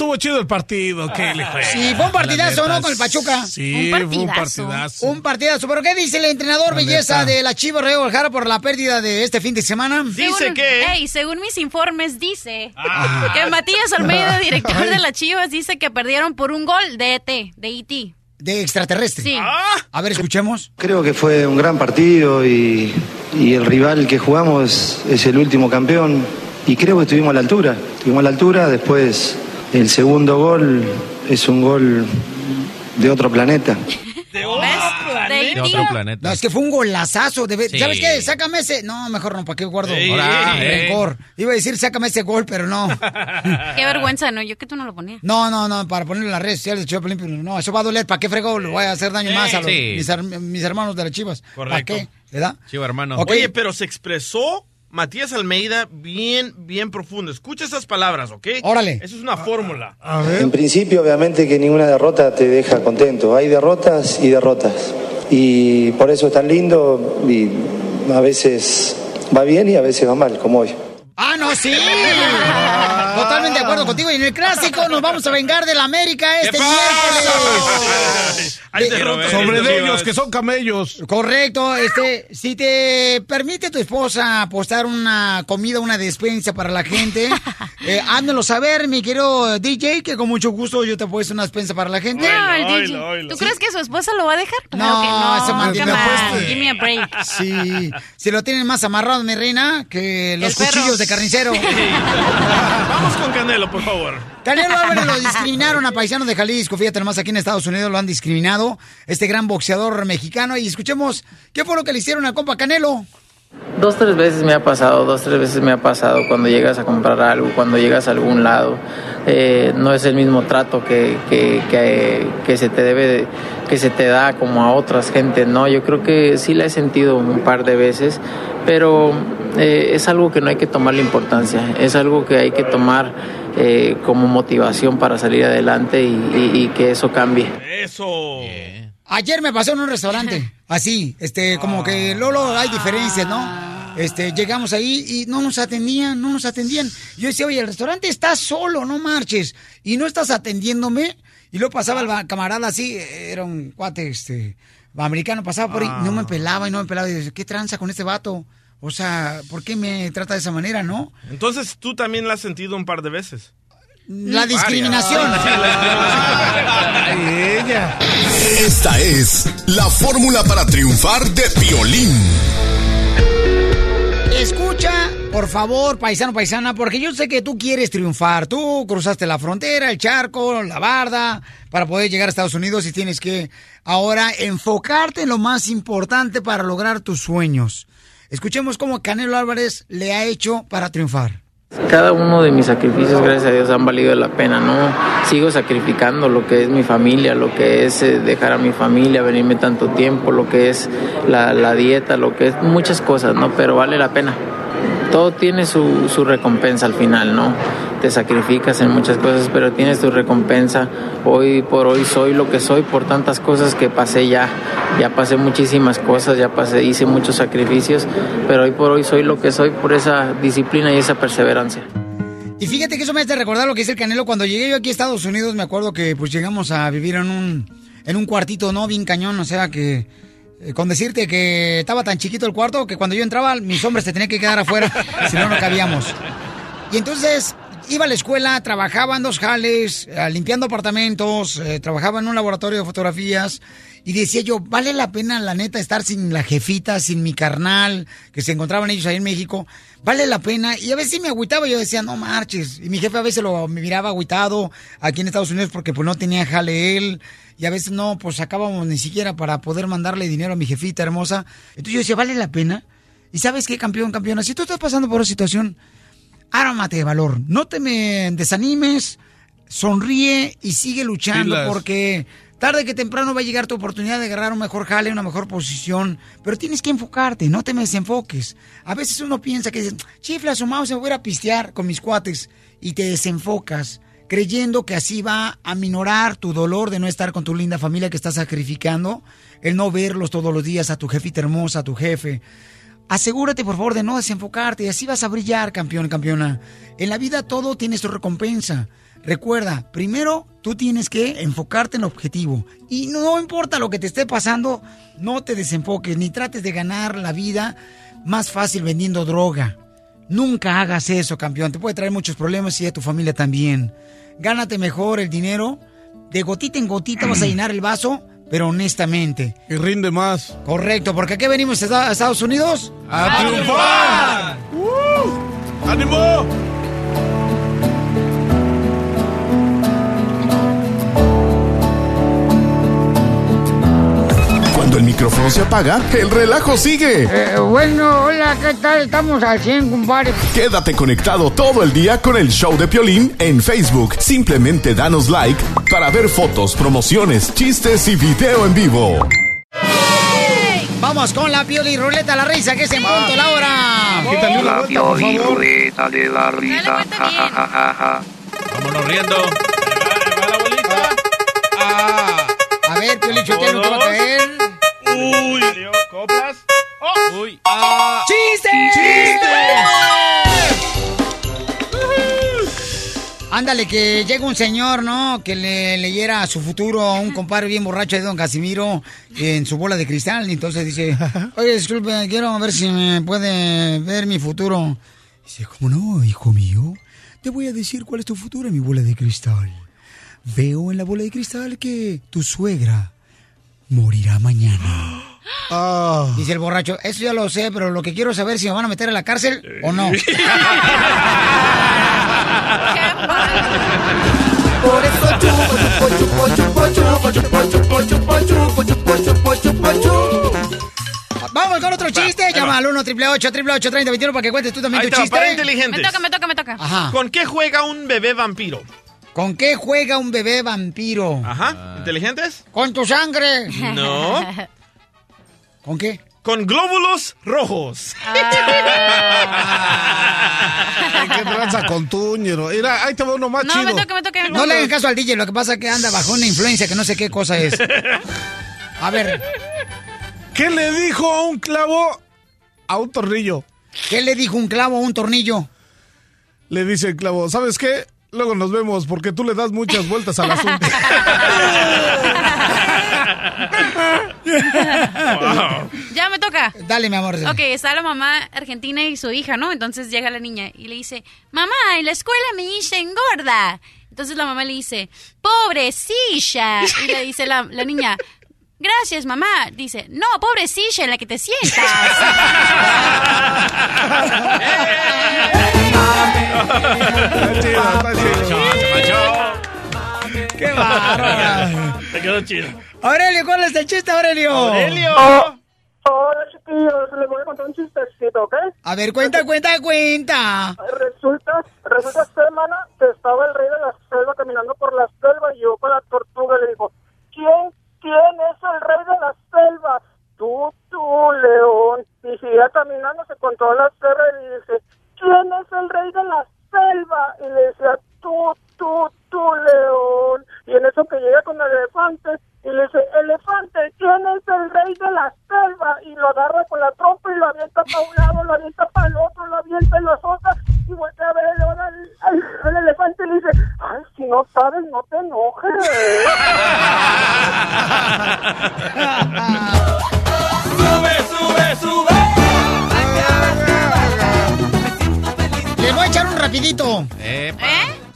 Estuvo chido el partido. ¿Qué le fue? Sí, fue un partidazo, La neta, ¿no? Con el Pachuca. Sí, fue un partidazo. Un partidazo. ¿Pero qué dice el entrenador La belleza neta. de la Chivas, Rey Guadalajara, por la pérdida de este fin de semana? Según- Ey, según mis informes dice que Matías Almeida, director de las Chivas, dice que perdieron por un gol de ET, de IT. De extraterrestre. Sí. A ver, escuchemos. Creo que fue un gran partido y, y el rival que jugamos es el último campeón y creo que estuvimos a la altura. Estuvimos a la altura, después el segundo gol es un gol de otro planeta. De De otro planeta. No, es que fue un golazazo. de ve- Sí. ¿Sabes qué? Sácame ese. No, mejor no, ¿para qué guardo? Ey, Ahora, ey, ey. rencor. Iba a decir, sácame ese gol, pero no. Qué vergüenza, ¿no? Yo que tú no lo ponías. No, no, no, para ponerlo en las redes sociales de no, eso va a doler. ¿Para qué frego? Le voy a hacer daño más a los- Sí. mis, her- mis hermanos de las Chivas. ¿Para Correcto. qué? ¿Verdad? Chivo, hermano. Oye, pero se expresó Matías Almeida bien, bien profundo. Escucha esas palabras, ¿ok? Órale. Eso es una fórmula. En principio, obviamente que ninguna derrota te deja contento. Hay derrotas y derrotas. Y por eso es tan lindo y a veces va bien y a veces va mal, como hoy. Ah, no, sí. Totalmente de acuerdo contigo. Y en el clásico nos vamos a vengar del América este miércoles. Hay De- Sobre de ellos, que son camellos. Correcto, este, si te permite tu esposa apostar una comida, una despensa para la gente, eh, házmelo saber, mi querido DJ, que con mucho gusto yo te apuesto una despensa para la gente. No, el DJ. ¿Tú crees que su esposa lo va a dejar? Claro No, que no. se mantiene. Give me a break. Sí, si lo tienen más amarrado, mi reina, que los El perro. cuchillos de carnicero. Vamos con Canelo, por favor. Canelo Álvarez lo discriminaron a paisanos de Jalisco, fíjate nomás aquí en Estados Unidos lo han discriminado, este gran boxeador mexicano, y escuchemos qué fue lo que le hicieron al compa Canelo. Dos, tres veces me ha pasado, dos, tres veces me ha pasado cuando llegas a comprar algo, cuando llegas a algún lado. Eh, no es el mismo trato que, que, que, que se te debe, de- que se te da como a otras gentes, ¿no? Yo creo que sí la he sentido un par de veces, pero eh, es algo que no hay que tomarle importancia, es algo que hay que tomar eh, como motivación para salir adelante y, y- y que eso cambie. Eso. Ayer me pasó en un restaurante, así, este, como que Lolo hay diferencias, ¿no? Este, llegamos ahí y no nos atendían, no nos atendían. Yo decía, oye, el restaurante está solo, no marches, y no estás atendiéndome. Y luego pasaba el camarada así, era un cuate, este, americano, pasaba por ahí, no me pelaba y no me pelaba. Y decía, ¿qué tranza con este vato? O sea, ¿por qué me trata de esa manera, no? Entonces tú también la has sentido un par de veces. La discriminación. ella. Esta es la fórmula para triunfar de violín. Escucha, por favor, paisano, paisana, porque yo sé que tú quieres triunfar. Tú cruzaste la frontera, el charco, la barda, para poder llegar a Estados Unidos y tienes que ahora enfocarte en lo más importante para lograr tus sueños. Escuchemos cómo Canelo Álvarez le ha hecho para triunfar. Cada uno de mis sacrificios, gracias a Dios, han valido la pena, ¿no? Sigo sacrificando lo que es mi familia, lo que es eh, dejar a mi familia, venirme tanto tiempo, lo que es la, la dieta, lo que es muchas cosas, ¿no? Pero vale la pena. Todo tiene su, su recompensa al final, ¿no? Te sacrificas en muchas cosas, pero tienes tu recompensa. Hoy por hoy soy lo que soy por tantas cosas que pasé ya. Ya pasé muchísimas cosas, ya pasé, hice muchos sacrificios, pero hoy por hoy soy lo que soy por esa disciplina y esa perseverancia. Y fíjate que eso me hace recordar lo que es el Canelo. Cuando llegué yo aquí a Estados Unidos, me acuerdo que pues llegamos a vivir en un, en un cuartito, ¿no? Bien cañón, o sea que... eh, Con decirte que estaba tan chiquito el cuarto que cuando yo entraba, mis hombres se tenían que quedar afuera, si no, no cabíamos. Y entonces iba a la escuela, trabajaba en dos jales, eh, limpiando apartamentos, eh, trabajaba en un laboratorio de fotografías. Y decía yo, vale la pena, la neta, estar sin la jefita, sin mi carnal, que se encontraban ellos ahí en México. Vale la pena. Y a veces me agüitaba, yo decía, no marches. Y mi jefe a veces lo miraba agüitado aquí en Estados Unidos porque pues no tenía jale él. Y a veces no, pues sacábamos ni siquiera para poder mandarle dinero a mi jefita hermosa. Entonces yo decía, ¿vale la pena? Y sabes qué, campeón, campeona, si tú estás pasando por una situación, ármate de valor. No te me desanimes, sonríe y sigue luchando Pilas. porque tarde que temprano va a llegar tu oportunidad de agarrar un mejor jale, una mejor posición. Pero tienes que enfocarte, no te me desenfoques. A veces uno piensa que chifla su mouse, me voy a pistear con mis cuates y te desenfocas creyendo que así va a minorar tu dolor de no estar con tu linda familia que estás sacrificando, el no verlos todos los días a tu jefita hermosa, a tu jefe. Asegúrate, por favor, de no desenfocarte y así vas a brillar, campeón, campeona. En la vida todo tiene su recompensa. Recuerda, primero tú tienes que enfocarte en el objetivo. Y no importa lo que te esté pasando, no te desenfoques ni trates de ganar la vida más fácil vendiendo droga. Nunca hagas eso, campeón. Te puede traer muchos problemas y a tu familia también. Gánate mejor el dinero. De gotita en gotita vas a llenar el vaso, pero honestamente. Y rinde más. Correcto, porque aquí venimos a Estados Unidos ¡A triunfar! ¡Ánimo! Cuando el micrófono se apaga, el relajo sigue. Eh, bueno, hola, ¿qué tal? Estamos al 100, compadre. Quédate conectado todo el día con el show de Piolín en Facebook. Simplemente danos like para ver fotos, promociones, chistes y video en vivo. Vamos con la pioli ruleta, la risa, que es en punto la hora. La pioli ruleta de la risa. Ja, ja, ja, ja, ja. Vámonos riendo. A ver, Pioli Chotelo, ¿qué va a caer? Uy, coplas. Oh. Uy. ¡Chiste! Ándale, que llega un señor, ¿no? Que le leyera su futuro a un compadre bien borracho de don Casimiro en su bola de cristal. Y entonces dice, oye, disculpe, quiero ver si me puede ver mi futuro. Dice, ¿cómo no, hijo mío? Te voy a decir cuál es tu futuro en mi bola de cristal. Veo en la bola de cristal que tu suegra morirá mañana. Ah. Dice el borracho, eso ya lo sé, pero lo que quiero saber es si me van a meter a la cárcel o no. Por eso Vamos con otro chiste. Va, Llama al 1 888 888 para que cuentes tú también tu chiste. Me toca, me toca, me toca. ¿Con qué juega un bebé vampiro? ¿Con qué juega un bebé vampiro? Ajá. ¿Inteligentes? Con tu sangre. No. ¿Con qué? con glóbulos rojos. Ay, ¿Qué tranza con tuñero? Mira, ahí te va uno más No, chido. me toca, me toca. No le hagan caso al DJ, lo que pasa es que anda bajo una influencia que no sé qué cosa es. A ver. ¿Qué le dijo a un clavo a un tornillo? ¿Qué le dijo un clavo a un tornillo? Le dice el clavo, ¿sabes qué? Luego nos vemos porque tú le das muchas vueltas al asunto. Ya me toca. Dale, mi amor. Ok, está la mamá argentina y su hija, ¿no? Entonces llega la niña y le dice, mamá, en la escuela me dicen gorda. Entonces la mamá le dice, pobrecilla. Y le dice la, la niña, gracias, mamá. Dice, no, pobrecilla en la que te sientas. ¡Qué! Te quedó chido. Aurelio, ¿cuál es el chiste, Aurelio? Aurelio. Hola, chiquillos, les voy a contar un chistecito, ¿ok? A ver, cuenta, cuenta, cuenta. Resulta, resulta semana que estaba el rey de la selva caminando por la selva y llegó con la tortuga y le dijo, ¿quién, quién es el rey de la selva? Tú, tú, león. Y seguía caminando, se encontró la selva y dice, ¿quién es el rey de la selva? Y le decía, tú, tú, tú, león. Y en eso que llega con el elefante y le dice, elefante, ¿quién es el rey de la selva? Y lo agarra con la trompa y lo avienta para un lado, lo avienta para el otro, lo avienta y lo azota y vuelve a ver el al, al- al elefante y le dice, ay, si no sabes, no te enojes. Sube, sube, sube. Les voy a echar un rapidito. ¿Eh?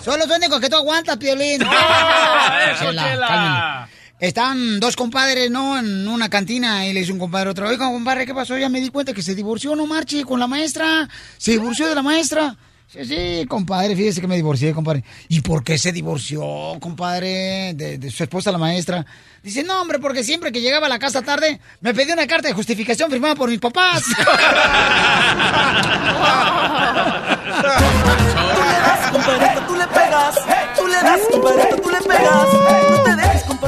Son los únicos que tú aguantas, Piolín. eso, Chela, Chela. Están dos compadres, ¿no? En una cantina y le dice un compadre otro, oiga, compadre, ¿qué pasó? Ya me di cuenta que se divorció, no marche, con la maestra. Se divorció de la maestra. Sí, sí, compadre, fíjese que me divorcié, compadre. ¿Y por qué se divorció, compadre, de, su esposa, la maestra? Dice, no, hombre, porque siempre que llegaba a la casa tarde, me pedía una carta de justificación firmada por mis papás. Compadrito, tú le pegas. Tú le das, compadrito, tú le pegas.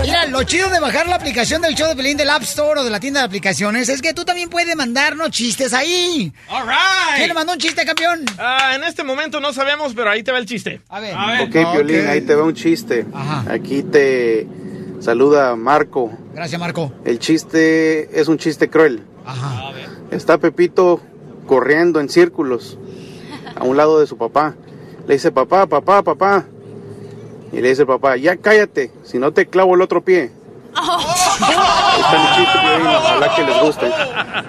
Mira, lo chido de bajar la aplicación del show de Pelín del App Store o de la tienda de aplicaciones es que tú también puedes mandarnos chistes ahí. All right. ¿Quién le mandó un chiste, campeón? Ah, en este momento no sabemos, pero ahí te va el chiste. A ver. Ok, Piolín, ahí te va un chiste. Aquí te saluda Marco. Gracias, Marco. El chiste es un chiste cruel. Ajá. Está Pepito corriendo en círculos a un lado de su papá. Le dice, papá, papá, papá. Y le dice el papá, ya cállate, si no te clavo el otro pie. Ahí ojalá que les guste.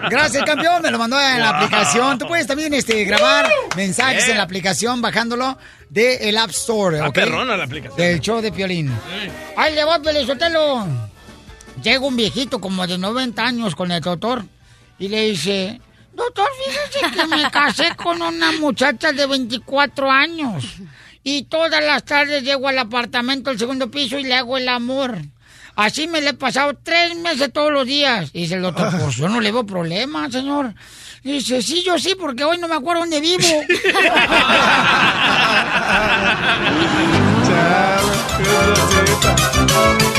Gracias, campeón. Me lo mandó en la aplicación. Tú puedes también este, grabar mensajes en la aplicación bajándolo de el App Store. Está ¿ok? perrona la aplicación. Del show de Piolín. ¡Ay, le voy, Pelizotelo! Llega un viejito como de 90 años con el doctor y le dice... Doctor, fíjese que me casé con una muchacha de 24 años. Y todas las tardes llego al apartamento del segundo piso y le hago el amor. Así me le he pasado tres meses todos los días. Y dice el doctor, pues yo no le veo problema, señor. Y dice, sí, yo sí, porque hoy no me acuerdo dónde vivo.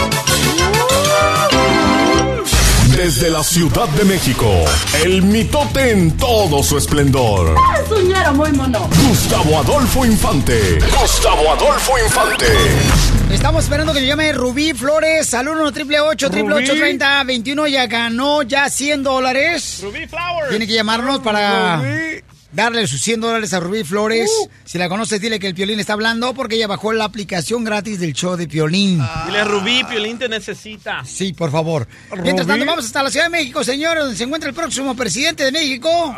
Desde la Ciudad de México, el mitote en todo su esplendor. Soñara muy mono. Gustavo Adolfo Infante. Gustavo Adolfo Infante. Estamos esperando que le llame Rubí Flores al 1 triple 8 triple 8 30 21 Ya ganó ya 100 dólares. Rubí Flowers. Tiene que llamarnos para Rubí. Darle sus 100 dólares a Rubí Flores. Si la conoces, dile que el Piolín está hablando porque ella bajó la aplicación gratis del show de Piolín. Dile Rubí, Piolín te necesita. Sí, por favor. Mientras tanto, vamos hasta la Ciudad de México, señor, donde se encuentra el próximo presidente de México.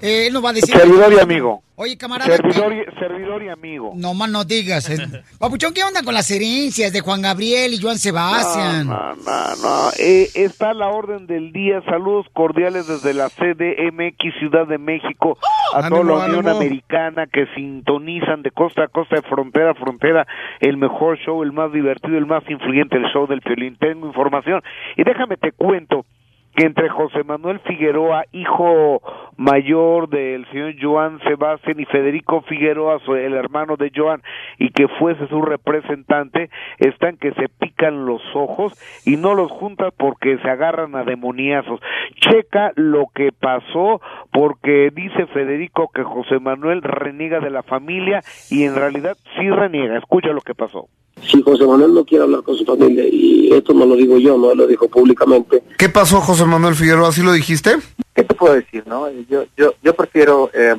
Eh, él nos va a decir... Servidor y amigo. Oye, camarada... Servidor y, servidor y amigo. No más no digas. eh. Papuchón, ¿qué onda con las herencias de Juan Gabriel y Joan Sebastián? No, no, no. Eh, está la orden del día. Saludos cordiales desde la CDMX Ciudad de México a Ánimo, toda la Unión ánimo. Americana que sintonizan de costa a costa, de frontera a frontera, el mejor show, el más divertido, el más influyente, el show del Piolín. Tengo información y déjame te cuento entre José Manuel Figueroa, hijo mayor del señor Joan Sebastián y Federico Figueroa, el hermano de Joan, y que fuese su representante, están que se pican los ojos y no los juntan porque se agarran a demoniazos. Checa lo que pasó porque dice Federico que José Manuel reniega de la familia y en realidad sí reniega. Escucha lo que pasó. Si José Manuel no quiere hablar con su familia, y esto no lo digo yo, no lo dijo públicamente, ¿Qué pasó, José Manuel Figueroa? ¿Sí lo dijiste? ¿Qué te puedo decir, no? Yo, yo, yo prefiero eh,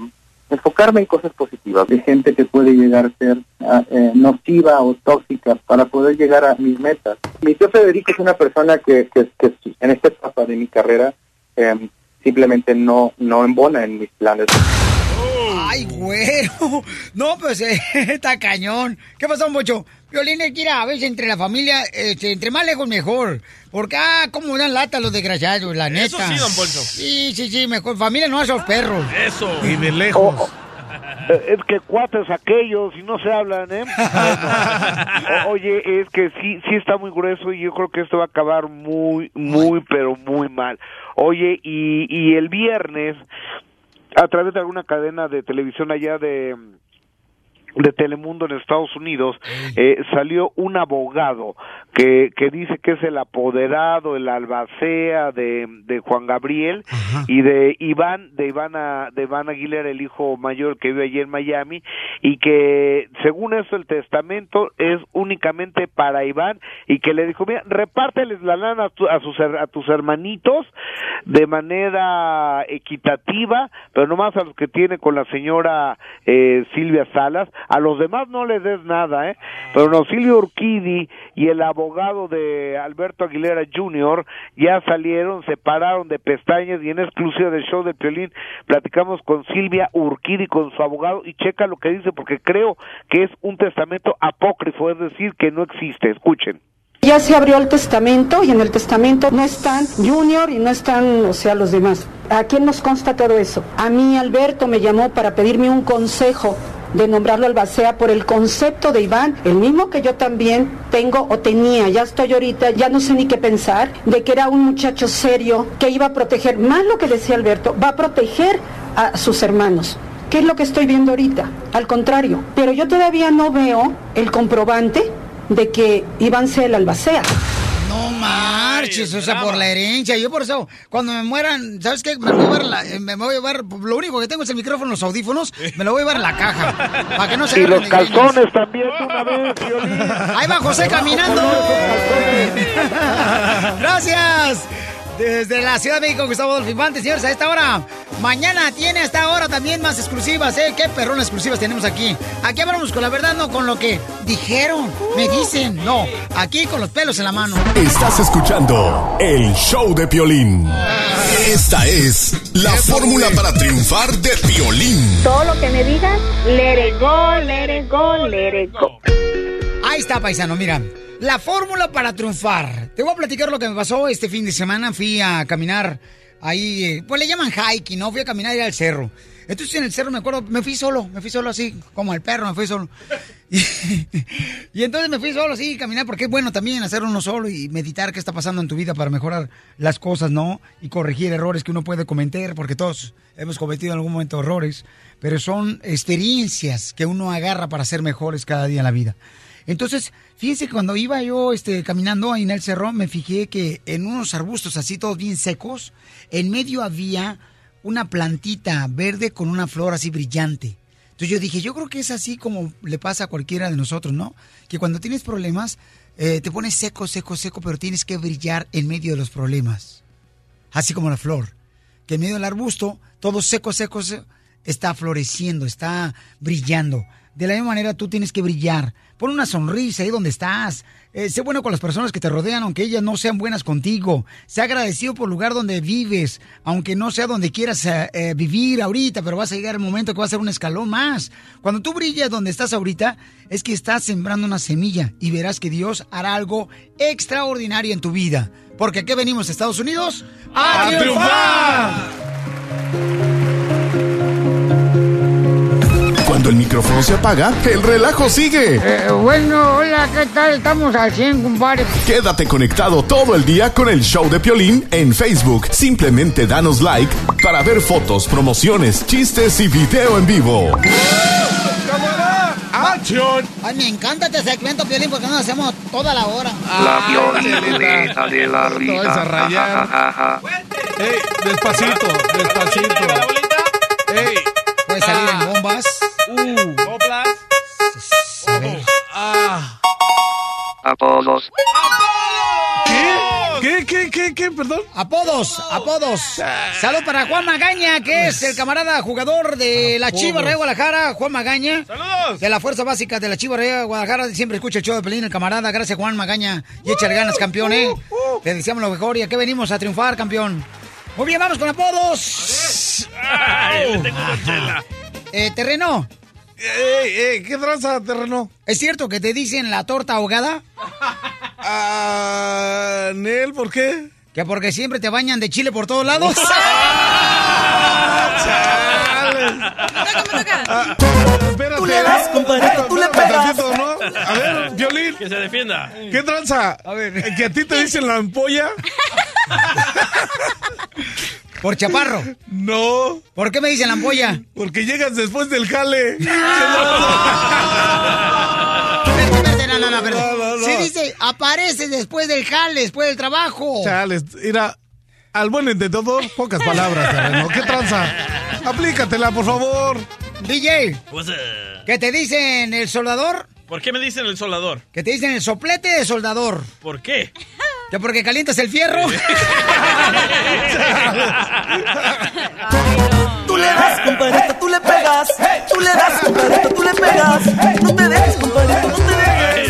enfocarme en cosas positivas. Hay gente que puede llegar a ser ah, eh, nociva o tóxica para poder llegar a mis metas. Mi tío Federico es una persona que, que, que en esta etapa de mi carrera eh, simplemente no, no embona en mis planes. Ay, güero. No, pues eh, está cañón. ¿Qué pasó, Mocho? Violín, es que a veces entre la familia, este, entre más lejos mejor. Porque, ah, cómo dan lata los desgraciados, la neta. Eso sí, don Poncho. Sí, sí, sí, mejor. Familia no a esos perros. Eso. Y de lejos. Eh, Es que cuates aquellos y no se hablan, ¿eh? Bueno, oye, es que sí, sí está muy grueso y yo creo que esto va a acabar muy, muy, pero muy mal. Oye, y, y el viernes, a través de alguna cadena de televisión allá de de Telemundo en Estados Unidos eh, salió un abogado que, que dice que es el apoderado, el albacea de, de Juan Gabriel y de Iván, de Iván, de Iván Aguilera, el hijo mayor que vive allí en Miami, y que según eso el testamento es únicamente para Iván y que le dijo, mira, repárteles la lana a, tu- a sus, a tus hermanitos de manera equitativa, pero nomás a los que tiene con la señora eh, Silvia Salas, a los demás no les des nada, ¿eh? Pero no, Silvia Urquidi y el abogado de Alberto Aguilera Jr. ya salieron, se pararon de pestañas y en exclusiva del show de Piolín platicamos con Silvia Urquidi, con su abogado, y checa lo que dice, porque creo que es un testamento apócrifo, es decir, que no existe. Escuchen. Ya se abrió el testamento y en el testamento no están Junior y no están, o sea, los demás. ¿A quién nos consta todo eso? A mí Alberto me llamó para pedirme un consejo de nombrarlo albacea por el concepto de Iván, el mismo que yo también tengo o tenía, ya estoy ahorita, ya no sé ni qué pensar, de que era un muchacho serio que iba a proteger, más lo que decía Alberto, va a proteger a sus hermanos. ¿Qué es lo que estoy viendo ahorita? Al contrario, pero yo todavía no veo el comprobante de que Iván sea el albacea. No marches, o sea, por la herencia. Yo por eso, cuando me mueran, ¿sabes qué? Me voy a llevar, la- eh, me voy a llevar lo único que tengo es el micrófono, los audífonos, me lo voy a llevar en la caja. Para que no se Y los calzones también, una vez. Ahí va José caminando. Gracias. Desde la Ciudad de México, Gustavo Adolfo Infante, señores, a esta hora. Mañana tiene a esta hora también más exclusivas, ¿eh? Qué perrón exclusivas tenemos aquí. Aquí hablamos con la verdad, no con lo que dijeron, me dicen. No, aquí con los pelos en la mano. Estás escuchando el show de Piolín. Esta es la fórmula para triunfar de Piolín. Todo lo que me digas, let it go, let it go, let it go. Ahí está, paisano, mira. La fórmula para triunfar. Te voy a platicar lo que me pasó este fin de semana. Fui a caminar ahí, eh, pues le llaman hiking, ¿no? Fui a caminar ir al cerro. Entonces en el cerro me acuerdo, me fui solo, me fui solo así, como el perro, me fui solo. Y, entonces me fui solo así, caminar, porque es bueno también hacer uno solo y meditar qué está pasando en tu vida para mejorar las cosas, ¿no? Y corregir errores que uno puede cometer, porque todos hemos cometido en algún momento errores, pero son experiencias que uno agarra para ser mejores cada día en la vida. Entonces, fíjense que cuando iba yo este, caminando ahí en el cerro, me fijé que en unos arbustos así todos bien secos, en medio había una plantita verde con una flor así brillante. Entonces yo dije, yo creo que es así como le pasa a cualquiera de nosotros, ¿no? Que cuando tienes problemas, eh, te pones seco, seco, seco, pero tienes que brillar en medio de los problemas. Así como la flor. Que en medio del arbusto, todo seco, seco, seco, está floreciendo, está brillando. De la misma manera tú tienes que brillar. Pon una sonrisa ahí donde estás. Eh, sé bueno con las personas que te rodean, aunque ellas no sean buenas contigo. Sé agradecido por el lugar donde vives, aunque no sea donde quieras eh, eh, vivir ahorita, pero vas a llegar el momento que va a ser un escalón más. Cuando tú brillas donde estás ahorita, es que estás sembrando una semilla y verás que Dios hará algo extraordinario en tu vida. Porque aquí venimos, Estados Unidos, a, ¡A triunfar. Cuando el micrófono se apaga, el relajo sigue. Eh, bueno, hola, ¿qué tal? Estamos al 100, compadre. Quédate conectado todo el día con el show de Piolín en Facebook. Simplemente danos like para ver fotos, promociones, chistes y video en vivo. ¡Acción! Ay, me encanta este segmento, Piolín, porque no lo hacemos toda la hora. La violeta de la Te vas a rayar. risa. Ey, despacito, despacito. Ey. Puede salir en bombas. A ver. Ah. Apodos. ¿Qué? ¿Qué? ¿Qué? ¿Qué? Perdón. Apodos, apodos. Salud para Juan Magaña, que es el camarada jugador de la Chiva Real Guadalajara, Juan Magaña. ¡Saludos! De la Fuerza Básica de la Chiva Real Guadalajara. Siempre escucha el show de Pelín, el camarada. Gracias, Juan Magaña. Y échale ganas, campeón, ¿eh? Le deseamos lo mejor y aquí venimos a triunfar, campeón. Muy bien, vamos con apodos. Ay, le tengo una chela. Eh, terreno. Ey, ey, ¿qué tranza, terreno? ¿Es cierto que te dicen la torta ahogada? Ah, Nel, ¿por qué? Que porque siempre te bañan de chile por todos lados. Ah, espérate. Tú le das, compadre, tú le pegas. tantito, ¿no? A ver, Violín. Que se defienda. ¿Qué tranza? A ver. ¿Que a ti te dicen la ampolla? ¿Por chaparro? No. ¿Por qué me dicen la ampolla? Porque llegas después del jale. No, no, no. Se dice, aparece después del jale, después del trabajo. Chales, mira, al buen entendedor, pocas palabras, terreno. ¿Qué tranza? Aplícatela, por favor. DJ? ¿qué te dicen el soldador? ¿Por qué me dicen el soldador? Que te dicen el soplete de soldador. ¿Por qué? Que porque calientas el fierro. Tú le das, compadrito, tú le pegas. Tú le das, compadrito, tú le pegas. No te dejes, compadrito, no te dejes.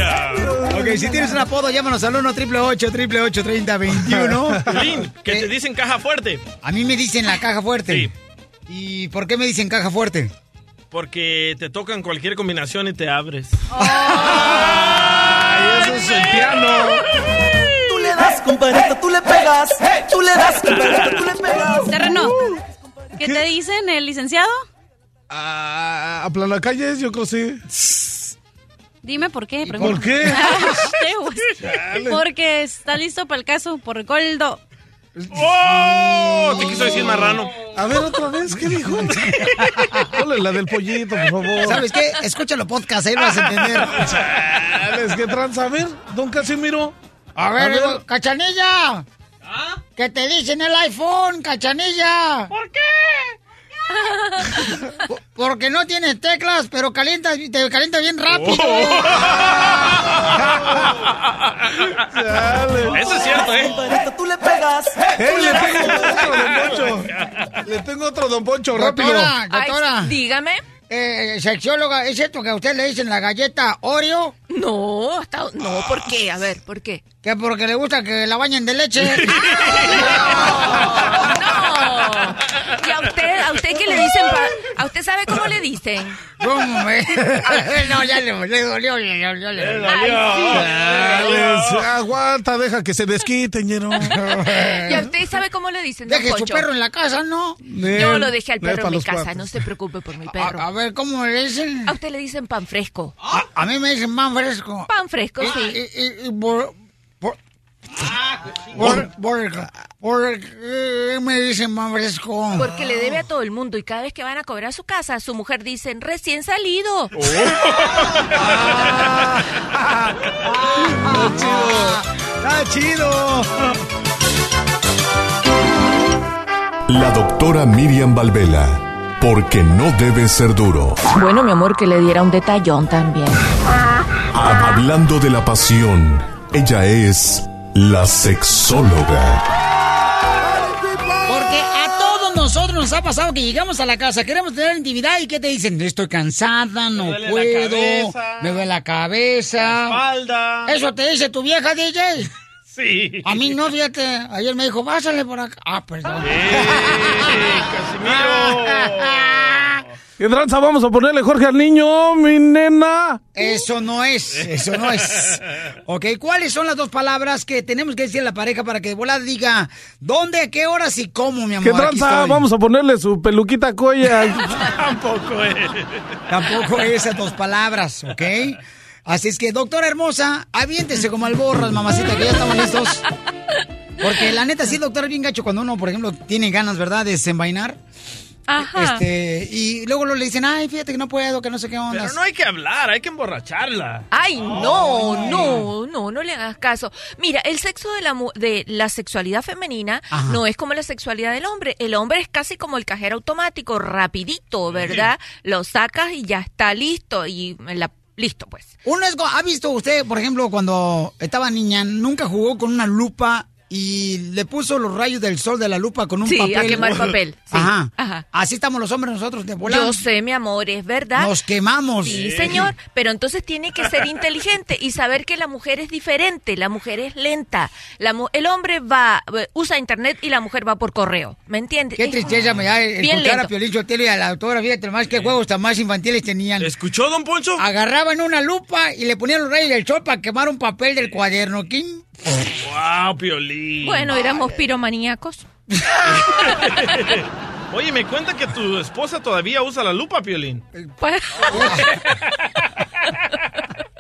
ok, si tienes un apodo, llámanos al 1 888 30 21 Piolín, que te dicen caja fuerte. A mí me dicen la caja fuerte. Sí. ¿Y por qué me dicen caja fuerte? Porque te tocan cualquier combinación y te abres. Ay, eso es el piano. Tú le das, compadrito, tú le pegas. Tú le das, compadrito, tú le pegas. Terreno. ¿Qué, te dicen el licenciado? Ah, a Planacalles, yo creo sí. Dime por qué. ¿Por qué? Chale. Porque está listo para el caso por Goldo. ¡Oh! Te quiso decir marrano. A ver, otra vez, ¿qué dijo? Ponle la del pollito, por favor. ¿Sabes qué? Escúchalo podcast, ahí lo vas a entender. ¿qué tranza? A ver, don Casimiro. A ver, A ver. digo, cachanilla. ¿Qué te dicen el iPhone, cachanilla? ¿Por qué? Porque no tienes teclas, pero calientas, te calienta bien rápido. Eso es cierto, ¿eh? Tú le pegas. ¡Eh, le tengo otro, don Poncho! Le tengo otro, don Poncho, rápido. Doctora, doctora. dígame. Eh, sexióloga, ¿es cierto que a usted le dicen la galleta Oreo? No, hasta, no, ¿por qué? A ver, ¿por qué? Que porque le gusta que la bañen de leche. No. ¿Y a usted, qué le dicen? pa- ¿A usted sabe cómo le dicen? ¿Cómo me? no, ya le, le dolió, ya, ya- le dolió. Chales, aguanta, deja que se desquite, ñero. ¿Y a usted sabe cómo le dicen? Deje su perro en la casa, ¿no? Yo lo dejé al perro en mi casa, cuates. no se preocupe por mi perro. A, a ver, ¿cómo le dicen? A usted le dicen pan fresco. A, a mí me dicen pan fresco. Pan fresco, Y- sí. y- y- y por- por- ¿Por qué me dicen fresco? Porque le debe a todo el mundo y cada vez que van a cobrar a su casa, su mujer dice, recién salido. ¡Está chido! La doctora Miriam Valvela, porque no debe ser duro. Bueno, mi amor, que le diera un detallón también. Hablando de la pasión, ella es la sexóloga. Porque a todos nosotros nos ha pasado que llegamos a la casa, queremos tener intimidad y ¿qué te dicen? Estoy cansada, no duele la puedo, cabeza. me duele la cabeza. Espalda. ¿Eso te dice tu vieja, DJ? Sí. A mí no, fíjate. Ayer me dijo, pásale por acá. Ah, perdón. ¡Eh, Casimiro! ¿Qué tranza vamos a ponerle Jorge al niño, mi nena? Eso no es, eso no es. Ok, ¿cuáles son las dos palabras que tenemos que decir a la pareja para que de volada diga dónde, a qué horas y cómo, mi amor? ¿Qué tranza vamos a ponerle su peluquita coya? Tampoco es. Tampoco esas dos palabras, ¿ok? Así es que, doctora hermosa, aviéntese como alborras, mamacita, que ya estamos listos. Porque la neta, sí, doctora, es bien gacho cuando uno, por ejemplo, tiene ganas, ¿verdad?, de desenvainar. Ajá. Este, y luego lo le dicen, ay, fíjate que no puedo, que no sé qué onda. Pero no hay que hablar, hay que emborracharla. Ay, no, no, no, no le hagas caso. Mira, el sexo de la, mu- de la sexualidad femenina Ajá. no es como la sexualidad del hombre. El hombre es casi como el cajero automático, rapidito, ¿verdad? Lo sacas y ya está listo y la, listo, pues. Uno es, ¿ha visto usted, por ejemplo, cuando estaba niña, nunca jugó con una lupa y le puso los rayos del sol de la lupa con un Sí, papel? a quemar papel, sí. Ajá. Ajá. Así estamos los hombres nosotros de volada. Yo sé, mi amor, es verdad. Nos quemamos. Sí, señor, pero entonces tiene que ser inteligente y saber que la mujer es diferente, la mujer es lenta. La mu- el hombre va, eh, usa internet y la mujer va por correo, ¿me entiendes? Qué tristeza me da escuchar a. Piolín Sotelo y a la doctora, fíjate más qué juegos tan más infantiles tenían. ¿Escuchó, don Poncho? Agarraban una lupa y le ponían los rayos del sol para quemar un papel del cuaderno. ¿Qué? Wow, Piolín. Bueno, éramos piromaníacos. Oye, me cuenta que tu esposa todavía usa la lupa, Piolín. Pues,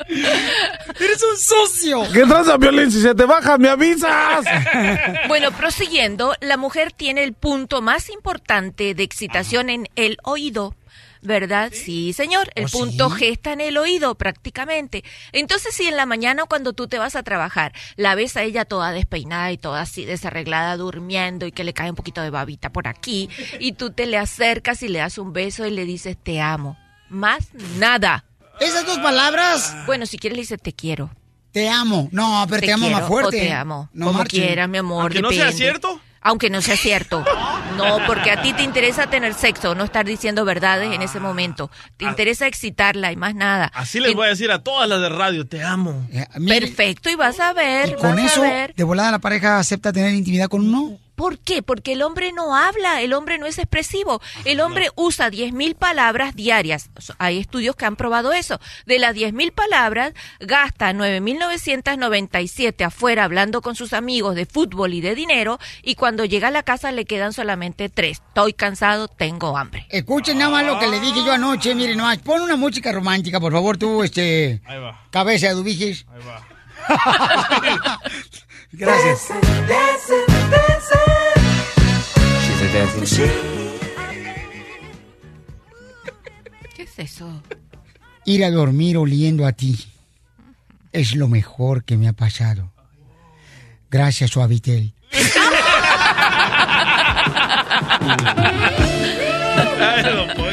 ¡Eres un socio! ¿Qué tranza, Violín? Si se te baja, me avisas. Bueno, prosiguiendo, la mujer tiene el punto más importante de excitación en el oído. ¿Verdad? Sí, señor. El ¿Oh, punto sí? G está en el oído prácticamente. Entonces, si en la mañana cuando tú te vas a trabajar, la ves a ella toda despeinada y toda así desarreglada, durmiendo y que le cae un poquito de babita por aquí, y tú te le acercas y le das un beso y le dices te amo. Más nada. Esas dos palabras. Bueno, si quieres le dices te quiero. Te amo. No, pero te, amo quiero más fuerte. O te amo. No como marchen. quieras, mi amor. Aunque no sea cierto. Aunque no sea cierto. No, porque a ti te interesa tener sexo, no estar diciendo verdades en ese momento. Te interesa excitarla y más nada. Así les voy a decir a todas las de radio, te amo. Perfecto, y vas a ver, Y con vas eso, a ver. de volada la pareja acepta tener intimidad con uno. ¿Por qué? Porque el hombre no habla, el hombre no es expresivo. El hombre usa 10.000 palabras diarias. Hay estudios que han probado eso. De las 10.000 palabras, gasta 9.997 afuera hablando con sus amigos de fútbol y de dinero y cuando llega a la casa le quedan solamente tres. Estoy cansado, tengo hambre. Escuchen nada más lo que le dije yo anoche, miren nomás. Pon una música romántica, por favor, tú, este... Ahí va. Cabeza de Dubiges. Ahí va. Gracias. ¿Qué es eso? Ir a dormir oliendo a ti es lo mejor que me ha pasado. Gracias, Suavitel.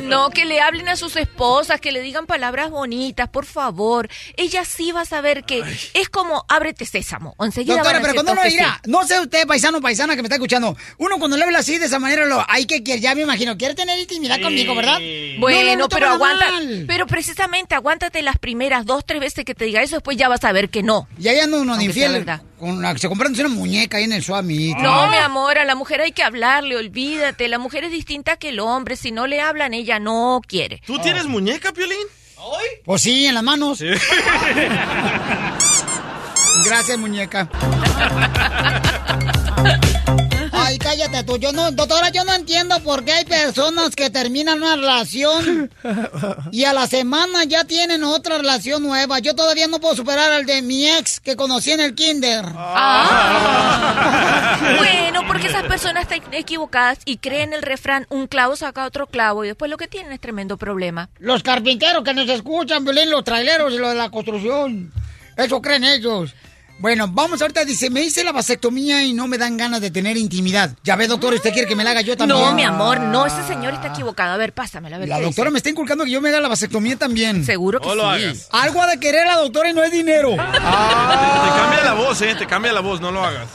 No, que le hablen a sus esposas, que le digan palabras bonitas, por favor. Ella sí va a saber que es como ábrete sésamo. Enseguida Doctora, van a pero cuando uno dirá, sí. no sé usted, paisano o paisana que me está escuchando, uno cuando le habla así de esa manera, lo, hay que, ya me imagino, quiere tener intimidad conmigo, ¿verdad? Bueno, No, no, no pero aguanta. mal. Pero precisamente aguántate las primeras dos, tres veces que te diga eso, después ya vas a ver que no. Y ahí anda uno infiel, verdad. con la, se comprándose una muñeca ahí en el suami. No, mi amor, a la mujer hay que hablarle, olvídate. La mujer es distinta que el hombre. Si no le hablan, ella no quiere. ¿Tú tienes muñeca, Piolín? Pues sí, en las manos. Gracias, muñeca. Ay, cállate tú. Yo no, doctora, yo no entiendo por qué hay personas que terminan una relación y a la semana ya tienen otra relación nueva. Yo todavía no puedo superar al de mi ex que conocí en el kinder. Ah. Bueno, porque esas personas están equivocadas y creen el refrán, un clavo saca otro clavo y después lo que tienen es tremendo problema. Los carpinteros que nos escuchan, Violín, los traileros y los de la construcción. Eso creen ellos. Bueno, vamos ahorita, dice, me hice la vasectomía y no me dan ganas de tener intimidad. Ya ve, doctor, ¿usted quiere que me la haga yo también? No, mi amor, no, ese señor está equivocado. A ver, pásamela, a ver La qué doctora dice. me está inculcando que yo me haga la vasectomía también. Seguro que No lo sí. hagas. Algo ha de querer la doctora y no es dinero. Te cambia la voz, ¿eh? Te cambia la voz, no lo hagas.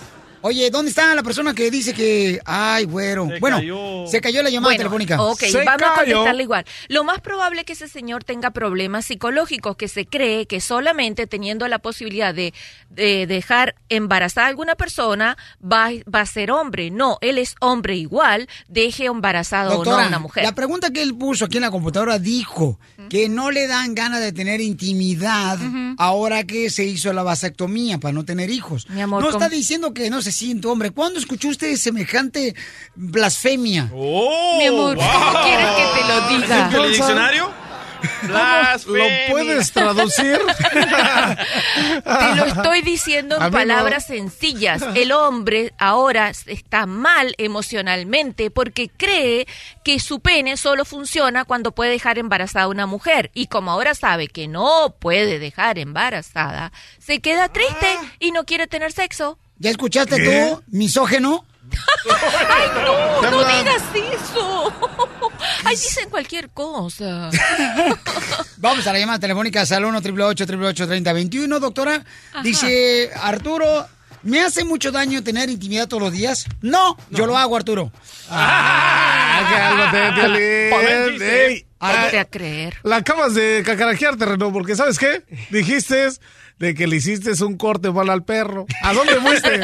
Oye, ¿dónde está la persona que dice que... Ay, güero. bueno, se cayó la llamada Bueno, telefónica. Ok, vamos a contestarle igual. Lo más probable es que ese señor tenga problemas psicológicos, que se cree que solamente teniendo la posibilidad de, de dejar embarazada a alguna persona va, va a ser hombre. No, él es hombre igual, deje embarazada o no Doctora, a una mujer. la pregunta que él puso aquí en la computadora dijo que no le dan ganas de tener intimidad ahora que se hizo la vasectomía para no tener hijos. Mi amor, no está diciendo que no se siente hombre. ¿Cuándo escuchó usted semejante blasfemia? Oh, Mi amor, ¿cómo quieres que te lo diga? ¿Es el diccionario? ¿Lo puedes traducir? Te lo estoy diciendo en no. palabras sencillas. El hombre ahora está mal emocionalmente porque cree que su pene solo funciona cuando puede dejar embarazada a una mujer. Y como ahora sabe que no puede dejar embarazada, se queda triste y no quiere tener sexo. ¿Ya escuchaste ¿Qué? tú, misógeno? ¡Ay, no! ¡No digas eso! ¡Ay, dicen cualquier cosa! Vamos a la llamada telefónica al 1 888 3021 doctora. Ajá. Dice Arturo, ¿me hace mucho daño tener intimidad todos los días? No, yo lo hago, Arturo. Ah, ah, a creer. La acabas de cacaraquear, terreno, porque ¿sabes qué? Dijiste de que le hiciste un corte mal al perro. ¿A dónde fuiste?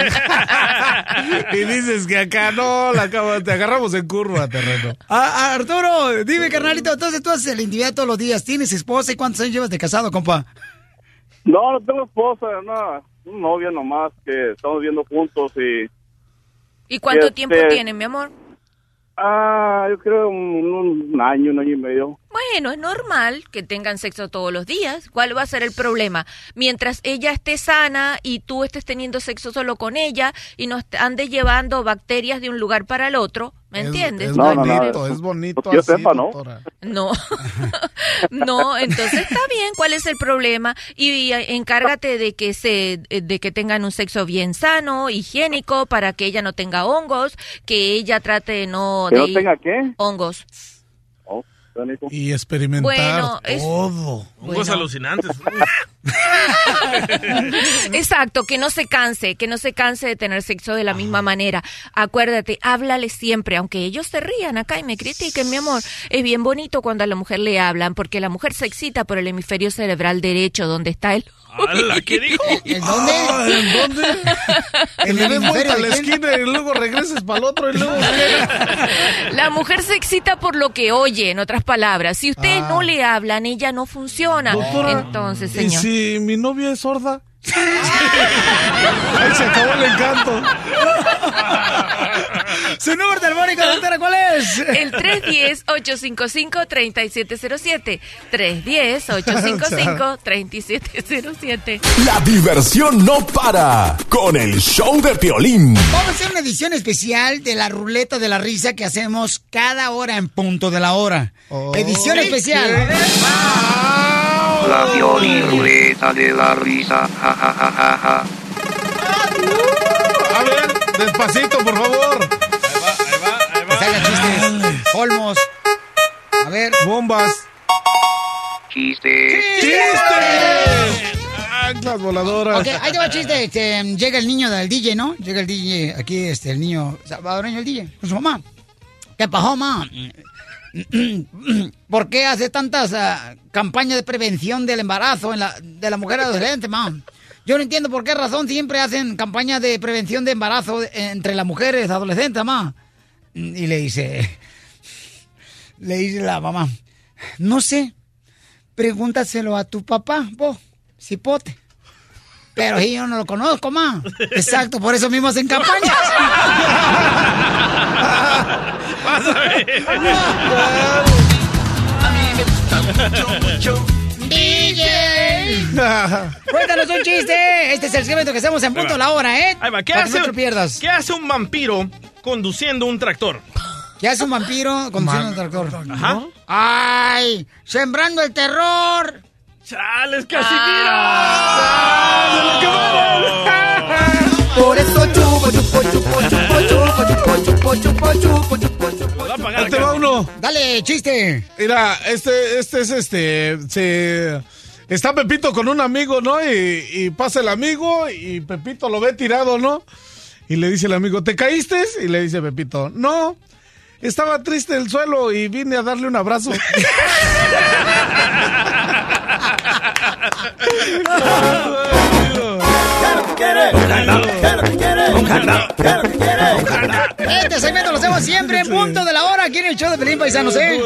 y dices que acá no, la acabas, te agarramos en curva, terreno. Ah, ah, Arturo, dime, carnalito, entonces tú haces la intimidad todos los días. ¿Tienes esposa y cuántos años llevas de casado, compa? No, no tengo esposa, no, un novio nomás que estamos viendo juntos y... ¿Y cuánto Este- tiempo tienen, mi amor? Ah, yo creo un, un año, un año y medio. Bueno, es normal que tengan sexo todos los días. ¿Cuál va a ser el problema? Mientras ella esté sana y tú estés teniendo sexo solo con ella y no andes llevando bacterias de un lugar para el otro, ¿me Es- entiendes? Es, No, no, no. bonito, es bonito. Pues que yo así, sepa, ¿no? doctora. No, no, entonces está bien, ¿cuál es el problema? Y, eh, encárgate de que se, eh, de que tengan un sexo bien sano, higiénico, para que ella no tenga hongos, que ella trate de no... ¿Que de no ir- tenga qué? Hongos. Y experimentar Bueno, es- todo. Hongos alucinantes. Exacto, que no se canse, que no se canse de tener sexo de la misma manera. Acuérdate, háblale siempre, aunque ellos se rían acá y me critiquen, mi amor. Es bien bonito cuando a la mujer le hablan, porque la mujer se excita por el hemisferio cerebral derecho, donde está el... ¡Hala! ¿Qué dijo? ¿En dónde? Ah, ¿En dónde? ¿En le el des vuelta a la esquina y luego regreses para el otro y luego... La mujer se excita por lo que oye, en otras palabras. Si ustedes Ah. no le hablan, ella no funciona. Doctora, Entonces, ¿y señor. si mi novia es sorda? Ahí se acabó el encanto. ¿Su número telefónico, doctora, cuál es? El 310-855-3707. 310-855-3707. La diversión no para con el show de Piolín. Vamos a hacer una edición especial de la ruleta de la risa que hacemos cada hora en punto de la hora. edición especial. La ruleta de la risa. Ja, ja, ja, ja, ja. A ver, despacito, por favor. Salga chistes, olmos. A ver. Bombas. Chistes. ¡Chistes! Anclas voladoras. Ok, ahí te va el chiste. Este, llega el niño del DJ, ¿no? Llega el DJ, aquí este, el niño salvadoreño, el DJ, con su mamá. ¿Qué pasó, mamá? ¿Por qué hace tantas ah, campañas de prevención del embarazo en la, de la mujer adolescente, mamá? Yo no entiendo por qué razón siempre hacen campañas de prevención de embarazo entre las mujeres adolescentes, mamá. Y le dice, le dice la mamá, no sé, pregúntaselo a tu papá, vos, cipote. Pero si yo no lo conozco, ma. Exacto, por eso mismo hacen campañas. Vas a ver. A mí me gusta mucho, mucho. DJ. Cuéntanos un chiste. Este es el segmento que estamos en punto a la hora, ¿eh? Ahí va. ¿Qué, hace, que no ¿Qué hace un vampiro conduciendo un tractor? ¿Qué hace un vampiro conduciendo un tractor? Ajá. ¡Ay! ¡Sembrando el terror! ¡Chales, ah. Casimiro! ¡Ah! ¡Ah! ¡Ah! Lo acabaron! Por eso chupo, chupo, chupo, Ahí te va uno. Dale, chiste. Mira, este, este es este. Se, está Pepito con un amigo, ¿no? Y, y pasa el amigo y Pepito lo ve tirado, ¿no? Y le dice el amigo, ¿te caíste? Y le dice Pepito, no, estaba triste el suelo y vine a darle un abrazo. Este segmento lo hacemos siempre en punto de la hora aquí en el show de Pelín Paisanos, ¿eh?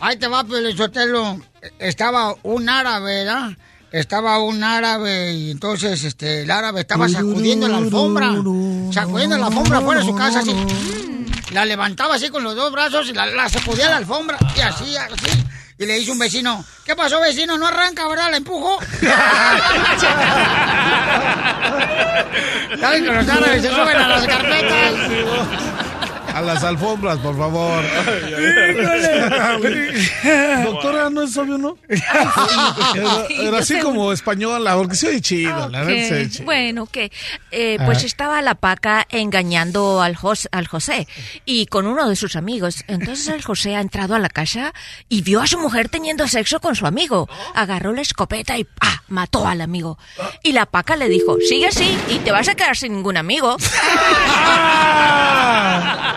Ahí te va, Pelizotelo. Estaba un árabe, ¿verdad? Estaba un árabe y entonces este, el árabe estaba sacudiendo la alfombra. Sacudiendo la alfombra fuera de su casa así. La levantaba así con los dos brazos y la, la sacudía la alfombra. Y así, así. Y le dice un vecino, ¿qué pasó vecino? No arranca, ¿verdad? ¿La empujo? ¿Saben que los árabes se suben a las carpetas? A las alfombras, por favor. Doctora, ¿no es obvio, no? Era, era así como española, porque se oye chido. La verdad se oye Ok, chido. Bueno, que eh, pues Ajá. estaba la paca engañando al, Jos- al José y con uno de sus amigos. Entonces el José ha entrado a la casa y vio a su mujer teniendo sexo con su amigo. Agarró la escopeta y ¡pah! mató al amigo. Y la paca le dijo, sigue así y te vas a quedar sin ningún amigo.